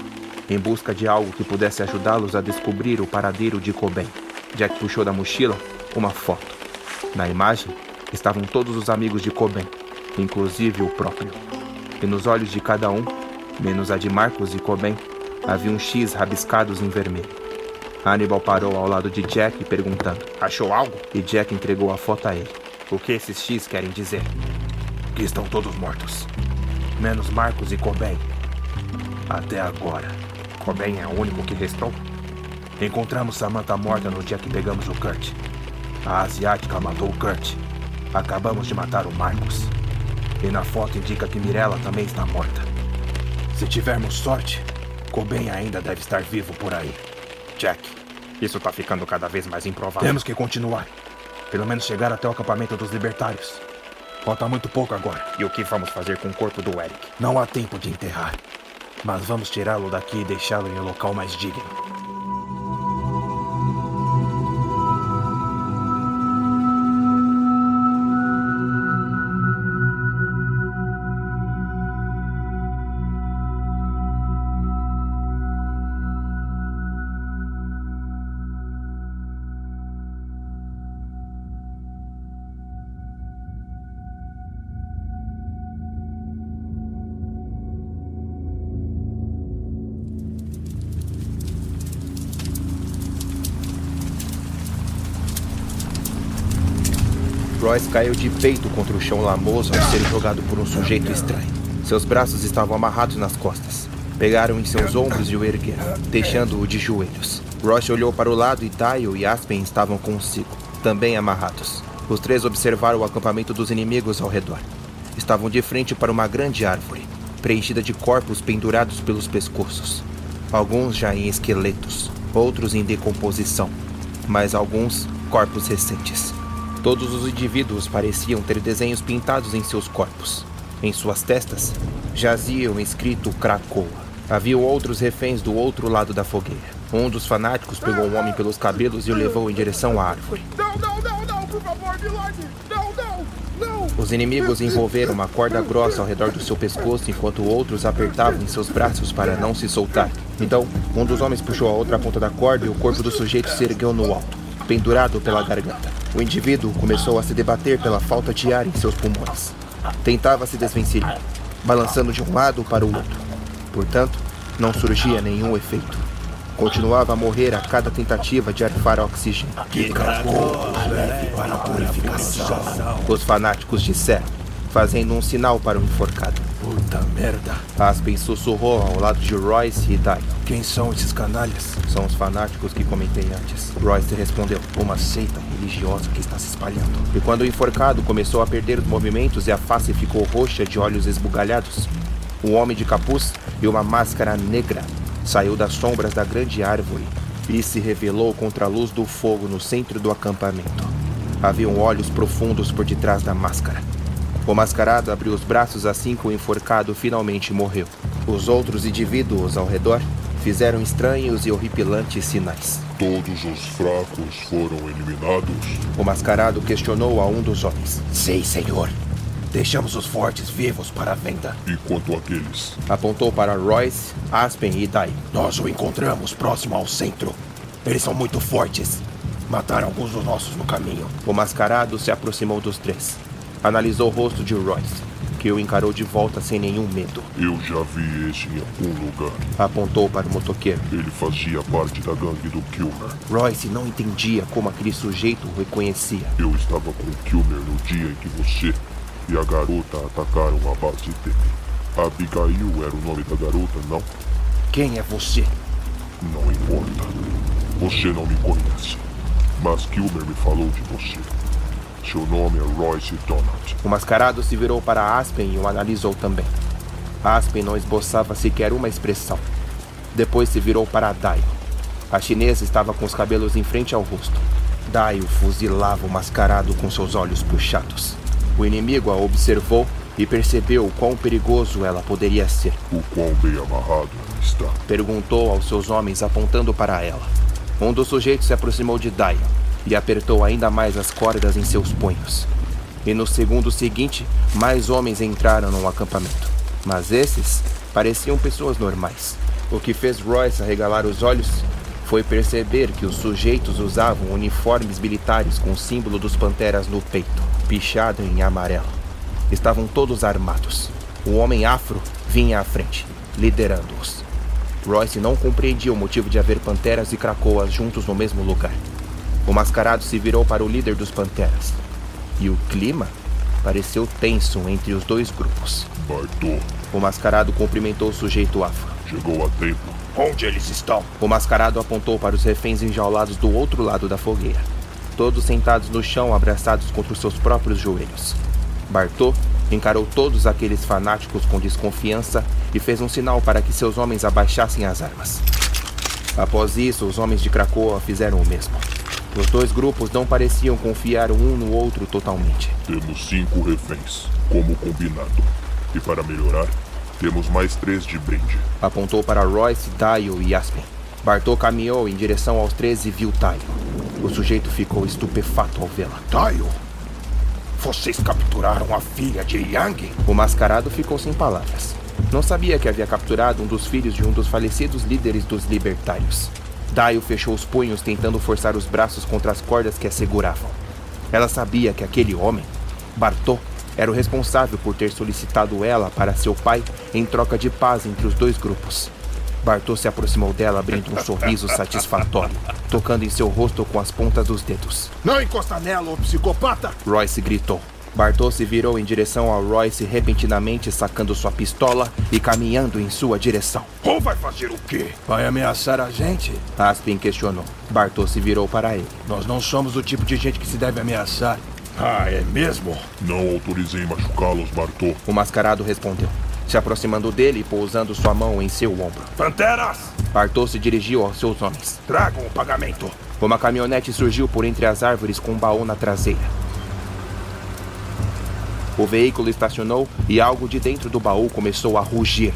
em busca de algo que pudesse ajudá-los a descobrir o paradeiro de Coben. Jack puxou da mochila uma foto. Na imagem estavam todos os amigos de Coben, inclusive o próprio. E nos olhos de cada um, menos a de Marcos e Coben, havia um X rabiscados em vermelho. Hannibal parou ao lado de Jack perguntando: Achou algo? E Jack entregou a foto a ele. O que esses X querem dizer? Que estão todos mortos. Menos Marcos e Coben. Até agora. Coben é o único que restou? Encontramos Samantha morta no dia que pegamos o Kurt. A asiática matou o Kurt. Acabamos de matar o Marcos. E na foto indica que Mirella também está morta. Se tivermos sorte, Coben ainda deve estar vivo por aí. Jack, isso tá ficando cada vez mais improvável. Temos que continuar. Pelo menos chegar até o acampamento dos libertários. Falta muito pouco agora. E o que vamos fazer com o corpo do Eric? Não há tempo de enterrar. Mas vamos tirá-lo daqui e deixá-lo em um local mais digno. Caiu de peito contra o chão lamoso ao ser jogado por um sujeito estranho. Seus braços estavam amarrados nas costas. Pegaram em seus ombros e o ergueram, deixando-o de joelhos. Royce olhou para o lado e Tayo e Aspen estavam consigo, também amarrados. Os três observaram o acampamento dos inimigos ao redor. Estavam de frente para uma grande árvore, preenchida de corpos pendurados pelos pescoços. Alguns já em esqueletos, outros em decomposição, mas alguns corpos recentes. Todos os indivíduos pareciam ter desenhos pintados em seus corpos. Em suas testas jaziam escrito Krakoa. Havia outros reféns do outro lado da fogueira. Um dos fanáticos pegou um homem pelos cabelos e o levou em direção à árvore. Não, não, não, não, por favor, Milord! Não, não, não! Os inimigos envolveram uma corda grossa ao redor do seu pescoço enquanto outros apertavam em seus braços para não se soltar. Então, um dos homens puxou a outra ponta da corda e o corpo do sujeito se ergueu no alto, pendurado pela garganta. O indivíduo começou a se debater pela falta de ar em seus pulmões. Tentava se desvencilhar, balançando de um lado para o outro. Portanto, não surgia nenhum efeito. Continuava a morrer a cada tentativa de arfar oxigênio. Que leve para a purificação. Os fanáticos disseram, fazendo um sinal para o enforcado. Puta merda. Aspen sussurrou ao lado de Royce e Dai. Quem são esses canalhas? São os fanáticos que comentei antes. Royce respondeu. Uma seita religiosa que está se espalhando. E quando o enforcado começou a perder os movimentos e a face ficou roxa de olhos esbugalhados, um homem de capuz e uma máscara negra saiu das sombras da grande árvore e se revelou contra a luz do fogo no centro do acampamento. Haviam olhos profundos por detrás da máscara. O mascarado abriu os braços assim que o enforcado finalmente morreu. Os outros indivíduos ao redor fizeram estranhos e horripilantes sinais. Todos os fracos foram eliminados? O mascarado questionou a um dos homens. Sim, senhor. Deixamos os fortes vivos para a venda. E quanto àqueles? Apontou para Royce, Aspen e Dai. Nós o encontramos próximo ao centro. Eles são muito fortes. Mataram alguns dos nossos no caminho. O mascarado se aproximou dos três. Analisou o rosto de Royce, que o encarou de volta sem nenhum medo. Eu já vi esse em algum lugar. Apontou para o motoqueiro. Ele fazia parte da gangue do Kilmer. Royce não entendia como aquele sujeito o reconhecia. Eu estava com o Kilmer no dia em que você e a garota atacaram a base dele. Abigail era o nome da garota, não? Quem é você? Não importa. Você não me conhece. Mas Kilmer me falou de você. Seu nome é Royce Donald. O mascarado se virou para Aspen e o analisou também. Aspen não esboçava sequer uma expressão. Depois se virou para Daio. A chinesa estava com os cabelos em frente ao rosto. Daio fuzilava o mascarado com seus olhos puxados. O inimigo a observou e percebeu o quão perigoso ela poderia ser. O quão bem amarrado ela está. Perguntou aos seus homens apontando para ela. Um dos sujeitos se aproximou de Dio e apertou ainda mais as cordas em seus punhos. E no segundo seguinte, mais homens entraram no acampamento. Mas esses pareciam pessoas normais. O que fez Royce arregalar os olhos foi perceber que os sujeitos usavam uniformes militares com o símbolo dos panteras no peito, pichado em amarelo. Estavam todos armados. O homem afro vinha à frente, liderando-os. Royce não compreendia o motivo de haver panteras e cracoas juntos no mesmo lugar. O mascarado se virou para o líder dos panteras. E o clima pareceu tenso entre os dois grupos. Bartô, O mascarado cumprimentou o sujeito afro. chegou a tempo. Onde eles estão? O mascarado apontou para os reféns enjaulados do outro lado da fogueira, todos sentados no chão, abraçados contra os seus próprios joelhos. Bartô encarou todos aqueles fanáticos com desconfiança e fez um sinal para que seus homens abaixassem as armas. Após isso, os homens de Krakoa fizeram o mesmo. Os dois grupos não pareciam confiar um no outro totalmente. Temos cinco reféns, como combinado. E para melhorar, temos mais três de brinde. Apontou para Royce, Dio e Aspen. Bartô caminhou em direção aos três e viu Dio. O sujeito ficou estupefato ao vê-la. Taio? Vocês capturaram a filha de Yang? O mascarado ficou sem palavras. Não sabia que havia capturado um dos filhos de um dos falecidos líderes dos libertários. Dio fechou os punhos tentando forçar os braços contra as cordas que a seguravam. Ela sabia que aquele homem, Bartô, era o responsável por ter solicitado ela para seu pai em troca de paz entre os dois grupos. Bartô se aproximou dela abrindo um sorriso satisfatório, tocando em seu rosto com as pontas dos dedos. Não encosta nela, ô psicopata! Royce gritou. Bartô se virou em direção a Royce repentinamente, sacando sua pistola e caminhando em sua direção. Ou vai fazer o quê? Vai ameaçar a gente? Aspen questionou. Bartô se virou para ele. Nós não somos o tipo de gente que se deve ameaçar. Ah, é mesmo? Não autorizei machucá-los, Bartô. O mascarado respondeu, se aproximando dele e pousando sua mão em seu ombro. Panteras! Bartô se dirigiu aos seus homens. Tragam o pagamento. Uma caminhonete surgiu por entre as árvores com um baú na traseira. O veículo estacionou e algo de dentro do baú começou a rugir.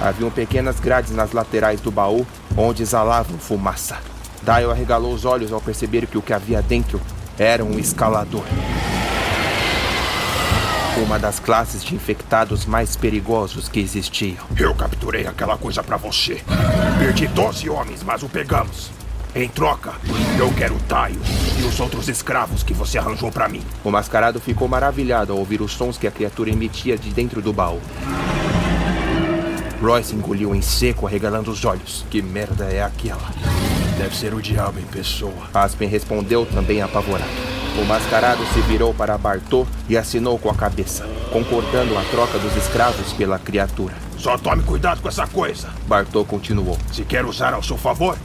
Haviam pequenas grades nas laterais do baú onde exalavam fumaça. Dio arregalou os olhos ao perceber que o que havia dentro era um escalador. Uma das classes de infectados mais perigosos que existiam. Eu capturei aquela coisa pra você. Perdi 12 homens, mas o pegamos. Em troca, eu quero o Taio e os outros escravos que você arranjou pra mim. O mascarado ficou maravilhado ao ouvir os sons que a criatura emitia de dentro do baú. Royce engoliu em seco, arregalando os olhos. Que merda é aquela? Deve ser o diabo em pessoa. Aspen respondeu também apavorado. O mascarado se virou para Bartô e assinou com a cabeça, concordando a troca dos escravos pela criatura. Só tome cuidado com essa coisa. Bartô continuou. Se quer usar ao seu favor,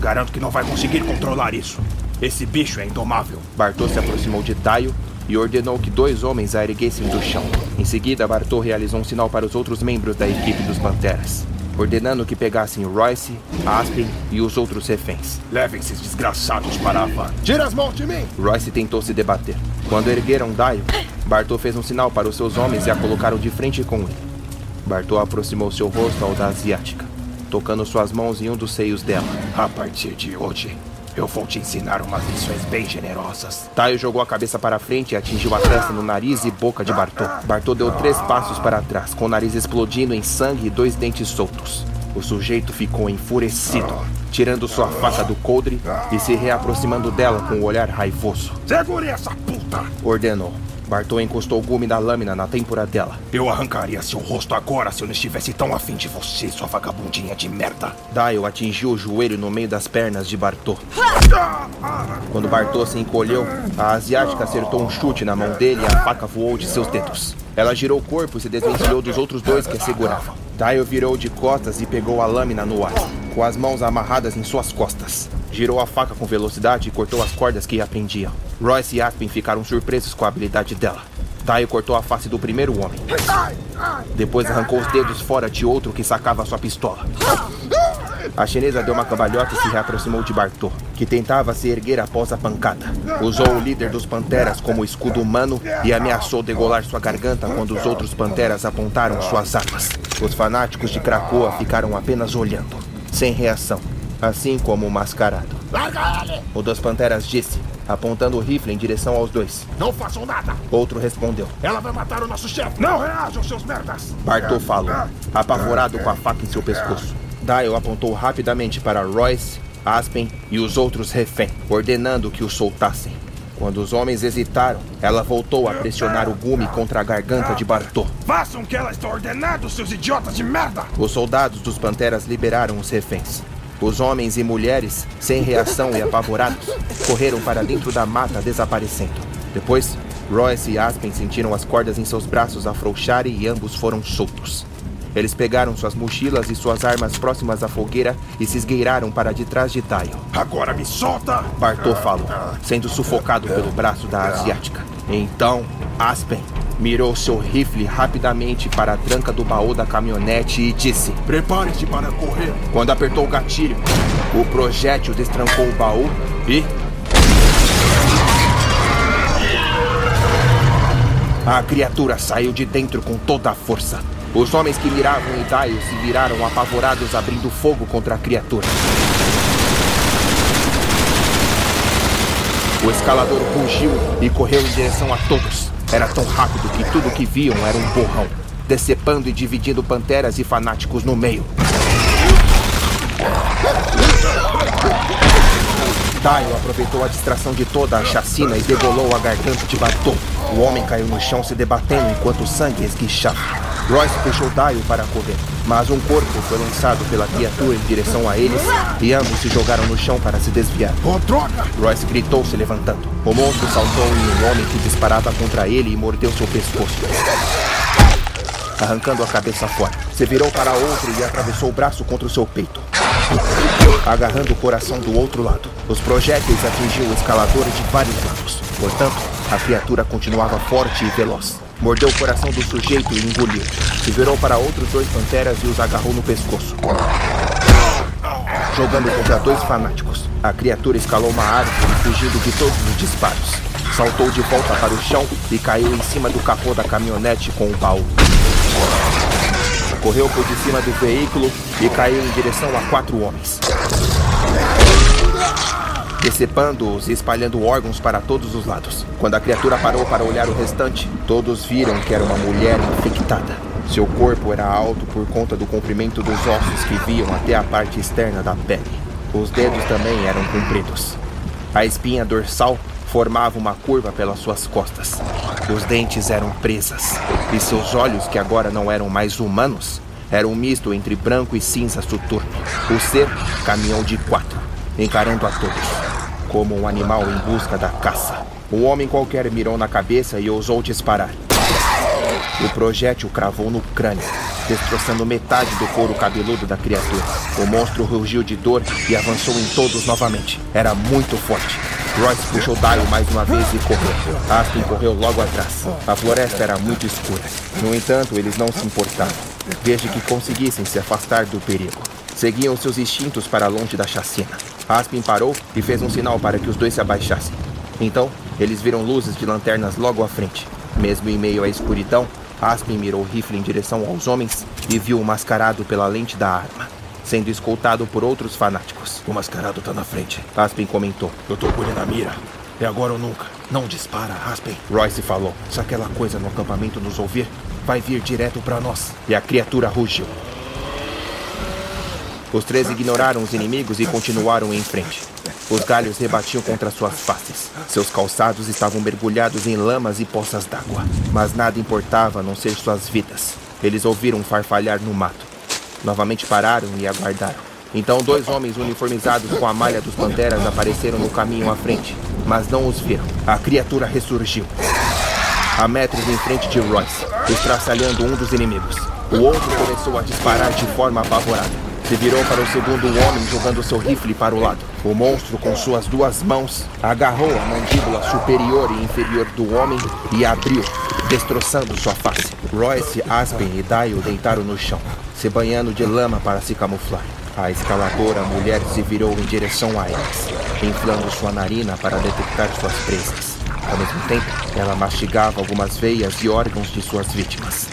garanto que não vai conseguir controlar isso. Esse bicho é indomável. Bartô se aproximou de Taio e ordenou que dois homens a erguessem do chão. Em seguida, Bartô realizou um sinal para os outros membros da equipe dos Panteras, ordenando que pegassem Royce, Aspen e os outros reféns. Levem esses desgraçados para a van. Tira as mãos de mim! Royce tentou se debater. Quando ergueram Dio, Bartô fez um sinal para os seus homens e a colocaram de frente com ele. Bartô aproximou seu rosto ao da asiática, tocando suas mãos em um dos seios dela. A partir de hoje, eu vou te ensinar umas lições bem generosas. Taio jogou a cabeça para frente e atingiu a testa no nariz e boca de Bartô. Bartô deu três passos para trás, com o nariz explodindo em sangue e dois dentes soltos. O sujeito ficou enfurecido, tirando sua faca do coldre e se reaproximando dela com o olhar raivoso. Segure essa puta! Ordenou. Bartô encostou o gume da lâmina na têmpora dela. Eu arrancaria seu rosto agora se eu não estivesse tão afim de você, sua vagabundinha de merda. Dio atingiu o joelho no meio das pernas de Bartô. Quando Bartô se encolheu, a asiática acertou um chute na mão dele e a faca voou de seus dedos. Ela girou o corpo e se desvencilhou dos outros dois que a seguravam. Dio virou de costas e pegou a lâmina no ar, com as mãos amarradas em suas costas. Girou a faca com velocidade e cortou as cordas que a prendiam. Royce e Aspen ficaram surpresos com a habilidade dela. Dio cortou a face do primeiro homem. Depois arrancou os dedos fora de outro que sacava sua pistola. A chinesa deu uma cambalhota e se reaproximou de Bartô, que tentava se erguer após a pancada. Usou o líder dos panteras como escudo humano e ameaçou degolar sua garganta quando os outros panteras apontaram suas armas. Os fanáticos de Krakoa ficaram apenas olhando, sem reação, assim como o mascarado. Larga ele! O dos panteras disse, apontando o rifle em direção aos dois. Não façam nada! Outro respondeu. Ela vai matar o nosso chefe! Não reajam, seus merdas! Bartô falou, apavorado com a faca em seu pescoço. Dial apontou rapidamente para Royce, Aspen e os outros reféns, ordenando que os soltassem. Quando os homens hesitaram, ela voltou a pressionar o gume contra a garganta de Bartô. Façam o que ela está ordenando, seus idiotas de merda! Os soldados dos Panteras liberaram os reféns. Os homens e mulheres, sem reação e apavorados, correram para dentro da mata, desaparecendo. Depois, Royce e Aspen sentiram as cordas em seus braços afrouxarem e ambos foram soltos. Eles pegaram suas mochilas e suas armas próximas à fogueira e se esgueiraram para de trás de Dial. Agora me solta! Bartô falou, sendo sufocado pelo braço da asiática. Então, Aspen mirou seu rifle rapidamente para a tranca do baú da caminhonete e disse: Prepare-se para correr! Quando apertou o gatilho, o projétil destrancou o baú e. A criatura saiu de dentro com toda a força. Os homens que miravam Dio se viraram apavorados, abrindo fogo contra a criatura. O escalador rugiu e correu em direção a todos. Era tão rápido que tudo que viam era um borrão, decepando e dividindo panteras e fanáticos no meio. Dio aproveitou a distração de toda a chacina e degolou a garganta de Bartô. O homem caiu no chão se debatendo enquanto o sangue esguichava. Royce puxou Dio para correr, mas um corpo foi lançado pela criatura em direção a eles e ambos se jogaram no chão para se desviar. Oh, droga! Royce gritou se levantando. O monstro saltou em um homem que disparava contra ele e mordeu seu pescoço. Arrancando a cabeça fora, se virou para outro e atravessou o braço contra o seu peito. Agarrando o coração do outro lado, os projéteis atingiam o escalador de vários lados. Portanto, a criatura continuava forte e veloz. Mordeu o coração do sujeito e engoliu. Se virou para outros dois panteras e os agarrou no pescoço. Jogando contra dois fanáticos, a criatura escalou uma árvore, fugindo de todos os disparos. Saltou de volta para o chão e caiu em cima do capô da caminhonete com o baú. Correu por de cima do veículo e caiu em direção a quatro homens. Decepando-os e espalhando órgãos para todos os lados. Quando a criatura parou para olhar o restante, todos viram que era uma mulher infectada. Seu corpo era alto por conta do comprimento dos ossos que viam até a parte externa da pele. Os dedos também eram compridos. A espinha dorsal formava uma curva pelas suas costas. Os dentes eram presas, e seus olhos, que agora não eram mais humanos, eram um misto entre branco e cinza soturno. O ser caminhou de quatro, encarando a todos, como um animal em busca da caça. Um homem qualquer mirou na cabeça e ousou disparar. O projétil cravou no crânio, destroçando metade do couro cabeludo da criatura. O monstro rugiu de dor e avançou em todos novamente. Era muito forte. Royce puxou Dio mais uma vez e correu. Aspen correu logo atrás. A floresta era muito escura. No entanto, eles não se importavam, desde que conseguissem se afastar do perigo. Seguiam seus instintos para longe da chacina. Aspen parou e fez um sinal para que os dois se abaixassem. Então, eles viram luzes de lanternas logo à frente. Mesmo em meio à escuridão, Aspen mirou o rifle em direção aos homens e viu o mascarado pela lente da arma, sendo escoltado por outros fanáticos. O mascarado tá na frente. Aspen comentou. Eu tô com ele na mira. É agora ou nunca. Não dispara, Aspen. Royce falou. Se aquela coisa no acampamento nos ouvir, vai vir direto para nós. E a criatura rugiu. Os três ignoraram os inimigos e continuaram em frente. Os galhos rebatiam contra suas faces. Seus calçados estavam mergulhados em lamas e poças d'água. Mas nada importava a não ser suas vidas. Eles ouviram farfalhar no mato. Novamente pararam e aguardaram. Então dois homens uniformizados com a malha dos panteras apareceram no caminho à frente, mas não os viram. A criatura ressurgiu. A metros em frente de Royce, estraçalhando um dos inimigos. O outro começou a disparar de forma apavorada. Se virou para o segundo homem, jogando seu rifle para o lado. O monstro, com suas duas mãos, agarrou a mandíbula superior e inferior do homem e abriu, destroçando sua face. Royce, Aspen e Dio deitaram no chão, se banhando de lama para se camuflar. A escaladora mulher se virou em direção a eles, inflando sua narina para detectar suas presas. Ao mesmo tempo, ela mastigava algumas veias e órgãos de suas vítimas.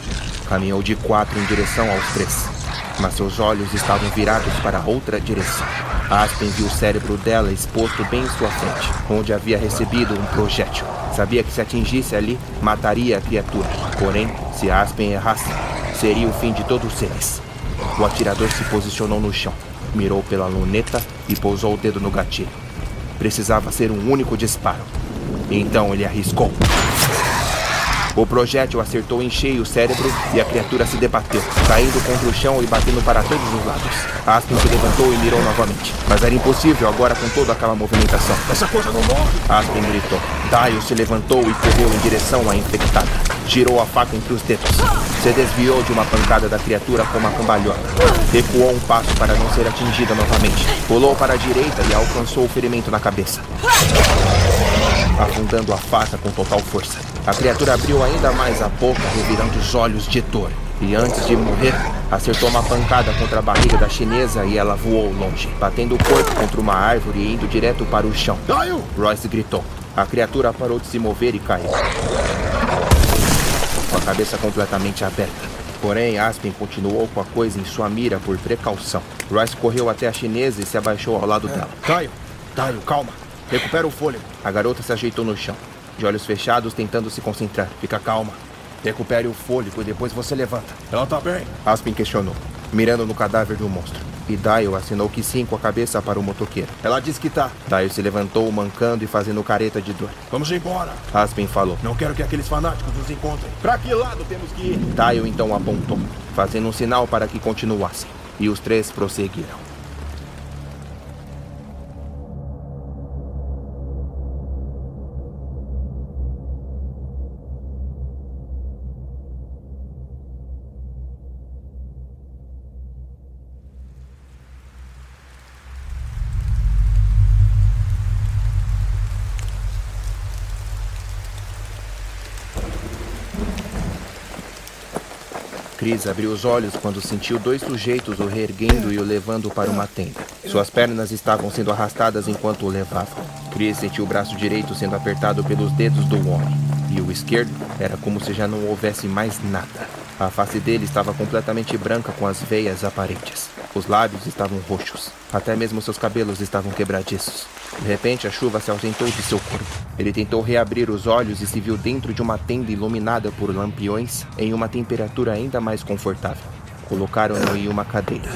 Caminhou de quatro em direção aos três. Mas seus olhos estavam virados para outra direção. Aspen viu o cérebro dela exposto bem em sua frente, onde havia recebido um projétil. Sabia que se atingisse ali, mataria a criatura. Porém, se Aspen errasse, seria o fim de todos eles. O atirador se posicionou no chão, mirou pela luneta e pousou o dedo no gatilho. Precisava ser um único disparo. Então ele arriscou. O projétil acertou em cheio o cérebro e a criatura se debateu, caindo contra o chão e batendo para todos os lados. Aspen se levantou e mirou novamente, mas era impossível agora com toda aquela movimentação. Essa coisa não morre! Aspen gritou. Dio se levantou e correu em direção à infectada. Girou a faca entre os dedos. Se desviou de uma pancada da criatura com uma cambalhota. Recuou um passo para não ser atingida novamente. Pulou para a direita e alcançou o ferimento na cabeça afundando a faca com total força. A criatura abriu ainda mais a boca, revirando os olhos de dor. E antes de morrer, acertou uma pancada contra a barriga da chinesa e ela voou longe, batendo o corpo contra uma árvore e indo direto para o chão. Caiu! Royce gritou. A criatura parou de se mover e caiu. Com a cabeça completamente aberta. Porém, Aspen continuou com a coisa em sua mira por precaução. Royce correu até a chinesa e se abaixou ao lado dela. Caio! Caio, calma! Recupera o fôlego. A garota se ajeitou no chão, de olhos fechados, tentando se concentrar. Fica calma. Recupere o fôlego e depois você levanta. Ela tá bem? Aspen questionou, mirando no cadáver do monstro. E Dio assinou que sim com a cabeça para o motoqueiro. Ela disse que tá. Dio se levantou, mancando e fazendo careta de dor. Vamos embora. Aspen falou. Não quero que aqueles fanáticos nos encontrem. Pra que lado temos que ir? Dio então apontou, fazendo um sinal para que continuassem. E os três prosseguiram. Chris abriu os olhos quando sentiu dois sujeitos o reerguendo e o levando para uma tenda. Suas pernas estavam sendo arrastadas enquanto o levavam. Chris sentiu o braço direito sendo apertado pelos dedos do homem, e o esquerdo era como se já não houvesse mais nada. A face dele estava completamente branca com as veias aparentes. Os lábios estavam roxos. Até mesmo seus cabelos estavam quebradiços. De repente, a chuva se ausentou de seu corpo. Ele tentou reabrir os olhos e se viu dentro de uma tenda iluminada por lampiões em uma temperatura ainda mais confortável. Colocaram-no em uma cadeira.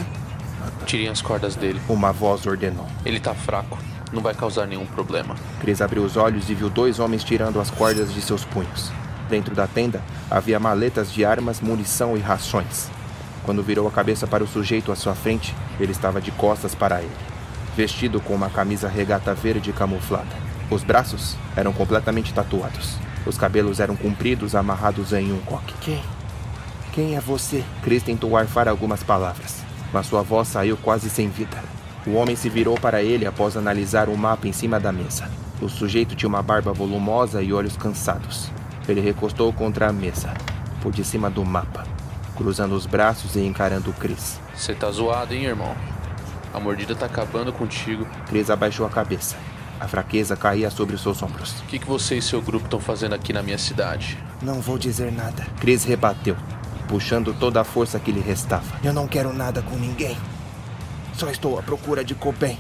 Tirem as cordas dele. Uma voz ordenou. Ele tá fraco. Não vai causar nenhum problema. Chris abriu os olhos e viu dois homens tirando as cordas de seus punhos. Dentro da tenda havia maletas de armas, munição e rações. Quando virou a cabeça para o sujeito à sua frente, ele estava de costas para ele, vestido com uma camisa regata verde camuflada. Os braços eram completamente tatuados. Os cabelos eram compridos, amarrados em um coque. Quem? Quem é você? Chris tentou arfar algumas palavras, mas sua voz saiu quase sem vida. O homem se virou para ele após analisar o mapa em cima da mesa. O sujeito tinha uma barba volumosa e olhos cansados. Ele recostou contra a mesa, por de cima do mapa, cruzando os braços e encarando Chris. Você tá zoado, hein, irmão? A mordida tá acabando contigo. Chris abaixou a cabeça. A fraqueza caía sobre os seus ombros. O que, que você e seu grupo estão fazendo aqui na minha cidade? Não vou dizer nada. Chris rebateu, puxando toda a força que lhe restava. Eu não quero nada com ninguém. Só estou à procura de Coben.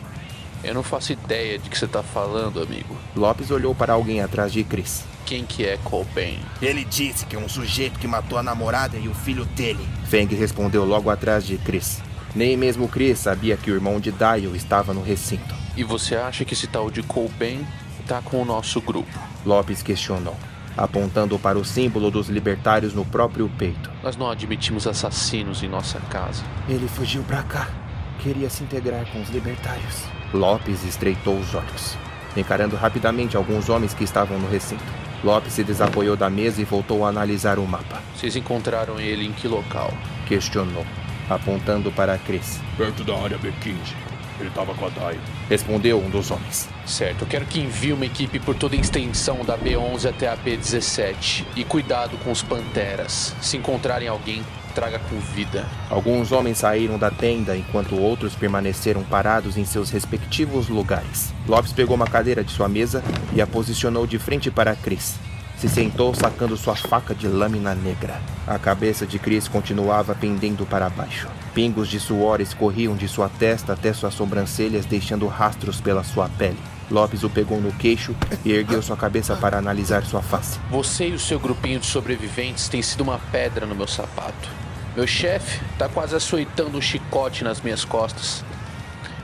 Eu não faço ideia de que você tá falando, amigo. Lopes olhou para alguém atrás de Chris. Quem que é Coben? Ele disse que é um sujeito que matou a namorada e o filho dele. Feng respondeu logo atrás de Chris. Nem mesmo Chris sabia que o irmão de Dio estava no recinto. E você acha que esse tal de Coben tá com o nosso grupo? Lopes questionou, apontando para o símbolo dos libertários no próprio peito. Nós não admitimos assassinos em nossa casa. Ele fugiu pra cá. Queria se integrar com os libertários. Lopes estreitou os olhos, encarando rapidamente alguns homens que estavam no recinto. Lopes se desapoiou da mesa e voltou a analisar o mapa. Vocês encontraram ele em que local? Questionou, apontando para Chris. Perto da área B15. Ele tava com a Dai. Respondeu um dos homens. Certo, eu quero que envie uma equipe por toda a extensão da B11 até a B17. E cuidado com os panteras. Se encontrarem alguém, traga com vida. Alguns homens saíram da tenda enquanto outros permaneceram parados em seus respectivos lugares. Lopes pegou uma cadeira de sua mesa e a posicionou de frente para Chris. se sentou sacando sua faca de lâmina negra. A cabeça de Chris continuava pendendo para baixo. Pingos de suor escorriam de sua testa até suas sobrancelhas, deixando rastros pela sua pele. Lopes o pegou no queixo e ergueu sua cabeça para analisar sua face. Você e o seu grupinho de sobreviventes têm sido uma pedra no meu sapato. Meu chefe tá quase açoitando um chicote nas minhas costas.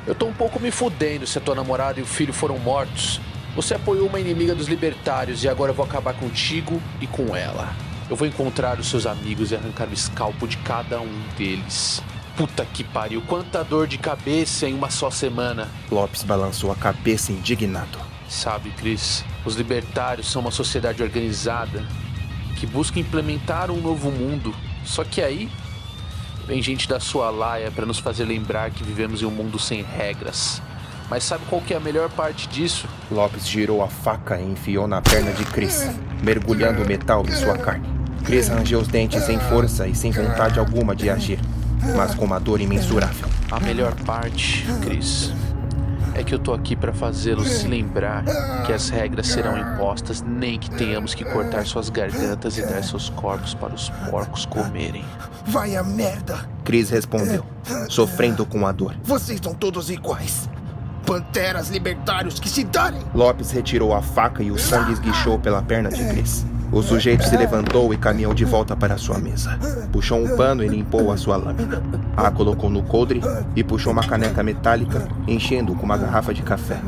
Eu tô um pouco me fudendo se a tua namorada e o filho foram mortos. Você apoiou uma inimiga dos libertários e agora eu vou acabar contigo e com ela. Eu vou encontrar os seus amigos e arrancar o escalpo de cada um deles. Puta que pariu, quanta dor de cabeça em uma só semana. Lopes balançou a cabeça indignado. Sabe, Chris, os libertários são uma sociedade organizada que busca implementar um novo mundo. Só que aí vem gente da sua laia para nos fazer lembrar que vivemos em um mundo sem regras. Mas sabe qual que é a melhor parte disso? Lopes girou a faca e enfiou na perna de Chris, mergulhando o metal em sua carne. Chris rangeu os dentes sem força e sem vontade alguma de agir, mas com uma dor imensurável. A melhor parte, Chris, é que eu tô aqui para fazê-los se lembrar que as regras serão impostas, nem que tenhamos que cortar suas gargantas e dar seus corpos para os porcos comerem. Vai a merda! Chris respondeu, sofrendo com a dor. Vocês são todos iguais. Panteras libertários que se darem! Lopes retirou a faca e o sangue esguichou pela perna de Chris. O sujeito se levantou e caminhou de volta para sua mesa. Puxou um pano e limpou a sua lâmina. A colocou no coldre e puxou uma caneca metálica, enchendo com uma garrafa de café.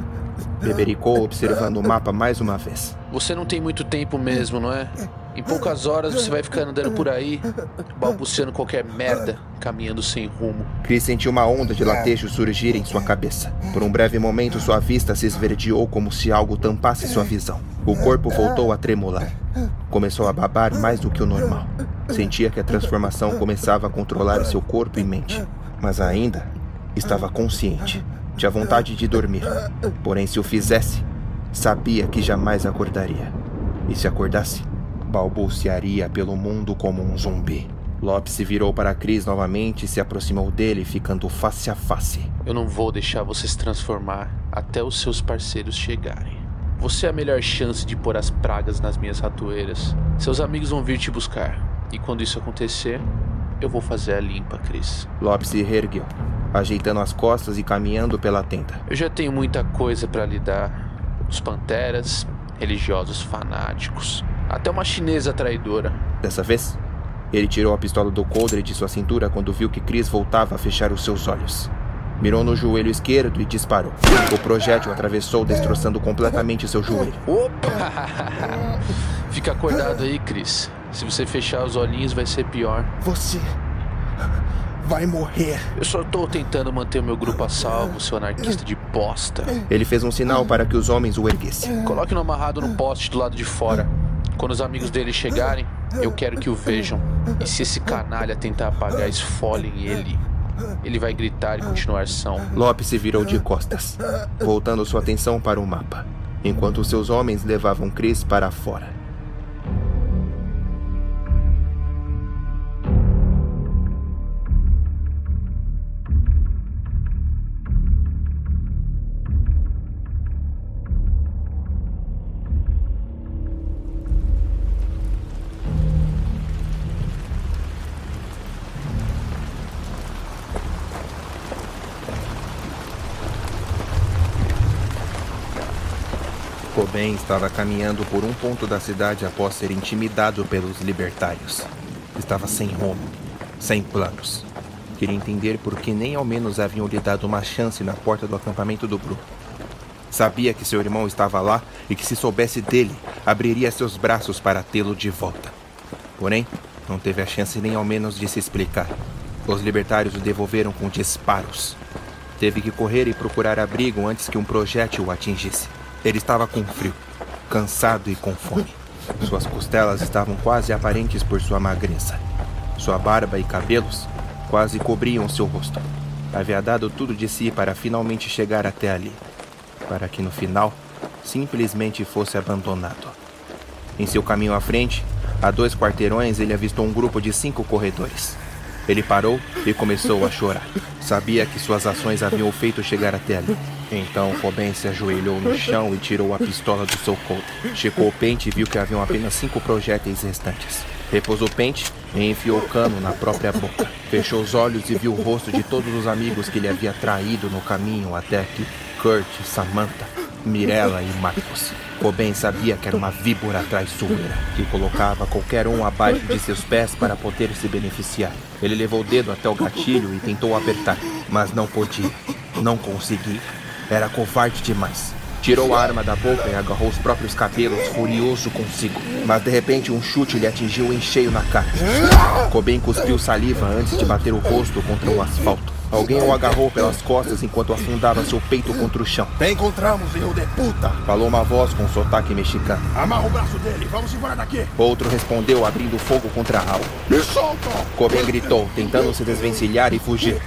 Bebericou observando o mapa mais uma vez. Você não tem muito tempo mesmo, não é? Em poucas horas você vai ficar andando por aí, balbuciando qualquer merda, caminhando sem rumo. Chris sentiu uma onda de latejo surgir em sua cabeça. Por um breve momento, sua vista se esverdeou como se algo tampasse sua visão. O corpo voltou a tremular. Começou a babar mais do que o normal. Sentia que a transformação começava a controlar seu corpo e mente. Mas ainda estava consciente. Tinha vontade de dormir. Porém, se o fizesse, sabia que jamais acordaria. E se acordasse, balbuciaria pelo mundo como um zumbi. Lopes se virou para Chris novamente e se aproximou dele, ficando face a face. Eu não vou deixar você se transformar até os seus parceiros chegarem. Você é a melhor chance de pôr as pragas nas minhas ratoeiras. Seus amigos vão vir te buscar. E quando isso acontecer, eu vou fazer a limpa, Chris. Lopes se reergueu, ajeitando as costas e caminhando pela tenda. Eu já tenho muita coisa para lidar. Os panteras, religiosos fanáticos, até uma chinesa traidora. Dessa vez, ele tirou a pistola do coldre de sua cintura quando viu que Chris voltava a fechar os seus olhos. Mirou no joelho esquerdo e disparou. O projétil atravessou, destroçando completamente seu joelho. Opa! Fica acordado aí, Chris. Se você fechar os olhinhos, vai ser pior. Você vai morrer. Eu só tô tentando manter o meu grupo a salvo, seu anarquista de bosta. Ele fez um sinal para que os homens o erguessem. Coloque-no amarrado no poste do lado de fora. Quando os amigos dele chegarem, eu quero que o vejam. E se esse canalha tentar apagar, esfolem ele. Ele vai gritar e continuar são. Lopes se virou de costas, voltando sua atenção para o mapa, enquanto seus homens levavam Chris para fora. Cobain estava caminhando por um ponto da cidade após ser intimidado pelos libertários. Estava sem rumo, sem planos. Queria entender por que nem ao menos haviam lhe dado uma chance na porta do acampamento do Bru. Sabia que seu irmão estava lá e que se soubesse dele, abriria seus braços para tê-lo de volta. Porém, não teve a chance nem ao menos de se explicar. Os libertários o devolveram com disparos. Teve que correr e procurar abrigo antes que um projétil o atingisse. Ele estava com frio, cansado e com fome. Suas costelas estavam quase aparentes por sua magreza. Sua barba e cabelos quase cobriam seu rosto. Havia dado tudo de si para finalmente chegar até ali, para que no final simplesmente fosse abandonado. Em seu caminho à frente, a dois quarteirões, ele avistou um grupo de cinco corredores. Ele parou e começou a chorar. Sabia que suas ações haviam feito chegar até ali. Então Coben se ajoelhou no chão e tirou a pistola do seu coldre. Checou o pente e viu que haviam apenas cinco projéteis restantes. Repôs o pente e enfiou o cano na própria boca. Fechou os olhos e viu o rosto de todos os amigos que ele havia traído no caminho até aqui. Kurt, Samantha, Mirella e Marcos. Coben sabia que era uma víbora traiçoeira, que colocava qualquer um abaixo de seus pés para poder se beneficiar. Ele levou o dedo até o gatilho e tentou apertar, mas não podia. Não conseguia. Era covarde demais. Tirou a arma da boca e agarrou os próprios cabelos, furioso consigo. Mas de repente um chute lhe atingiu em cheio na cara. Coben cuspiu saliva antes de bater o rosto contra o asfalto. Alguém o agarrou pelas costas enquanto afundava seu peito contra o chão. Te encontramos, filho de puta! Falou uma voz com sotaque mexicano. Amarra o braço dele, vamos embora daqui! Outro respondeu abrindo fogo contra Hal. Me solta! Coben gritou, tentando se desvencilhar e fugir.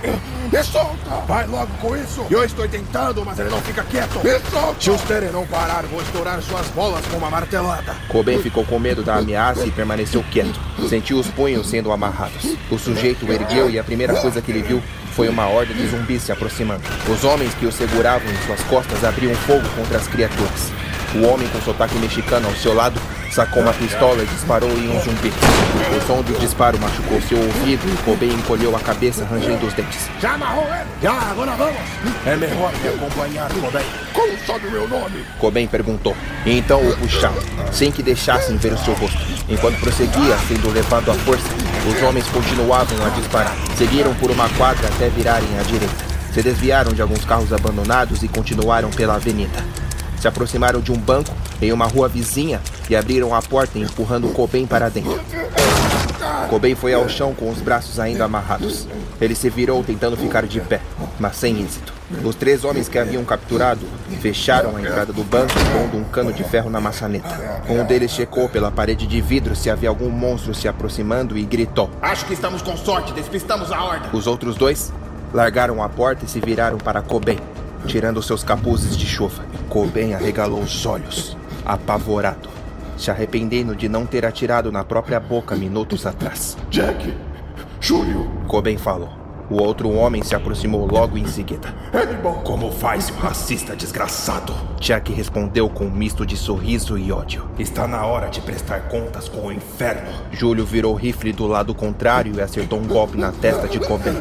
Me solta! Vai logo com isso! Eu estou tentando, mas ele não fica quieto! Me solta! Se os Tere não parar, vou estourar suas bolas com uma martelada! Coben ficou com medo da ameaça e permaneceu quieto. Sentiu os punhos sendo amarrados. O sujeito ergueu e a primeira coisa que ele viu foi uma horda de zumbis se aproximando. Os homens que o seguravam em suas costas abriam fogo contra as criaturas. O homem com sotaque mexicano ao seu lado sacou uma pistola e disparou em um zumbi. O som do disparo machucou seu ouvido e Coben encolheu a cabeça, rangendo os dentes. Já amarrou ele? Já, agora vamos! É melhor me acompanhar, Coben. Como sabe o meu nome? Coben perguntou. Então o puxaram, sem que deixassem ver o seu rosto. Enquanto prosseguia, sendo levado à força, os homens continuavam a disparar. Seguiram por uma quadra até virarem à direita. Se desviaram de alguns carros abandonados e continuaram pela avenida. Se aproximaram de um banco em uma rua vizinha e abriram a porta empurrando Coben para dentro. Coben foi ao chão com os braços ainda amarrados. Ele se virou tentando ficar de pé, mas sem êxito. Os três homens que haviam capturado fecharam a entrada do banco pondo um cano de ferro na maçaneta. Um deles checou pela parede de vidro se havia algum monstro se aproximando e gritou: Acho que estamos com sorte, despistamos a horda! Os outros dois largaram a porta e se viraram para Coben, tirando seus capuzes de chuva. Coben arregalou os olhos, apavorado, se arrependendo de não ter atirado na própria boca minutos atrás. Jack, Júlio, Coben falou. O outro homem se aproximou logo em seguida. Como vai, seu racista desgraçado? Jack respondeu com um misto de sorriso e ódio. Está na hora de prestar contas com o inferno. Júlio virou o rifle do lado contrário e acertou um golpe na testa de Coben.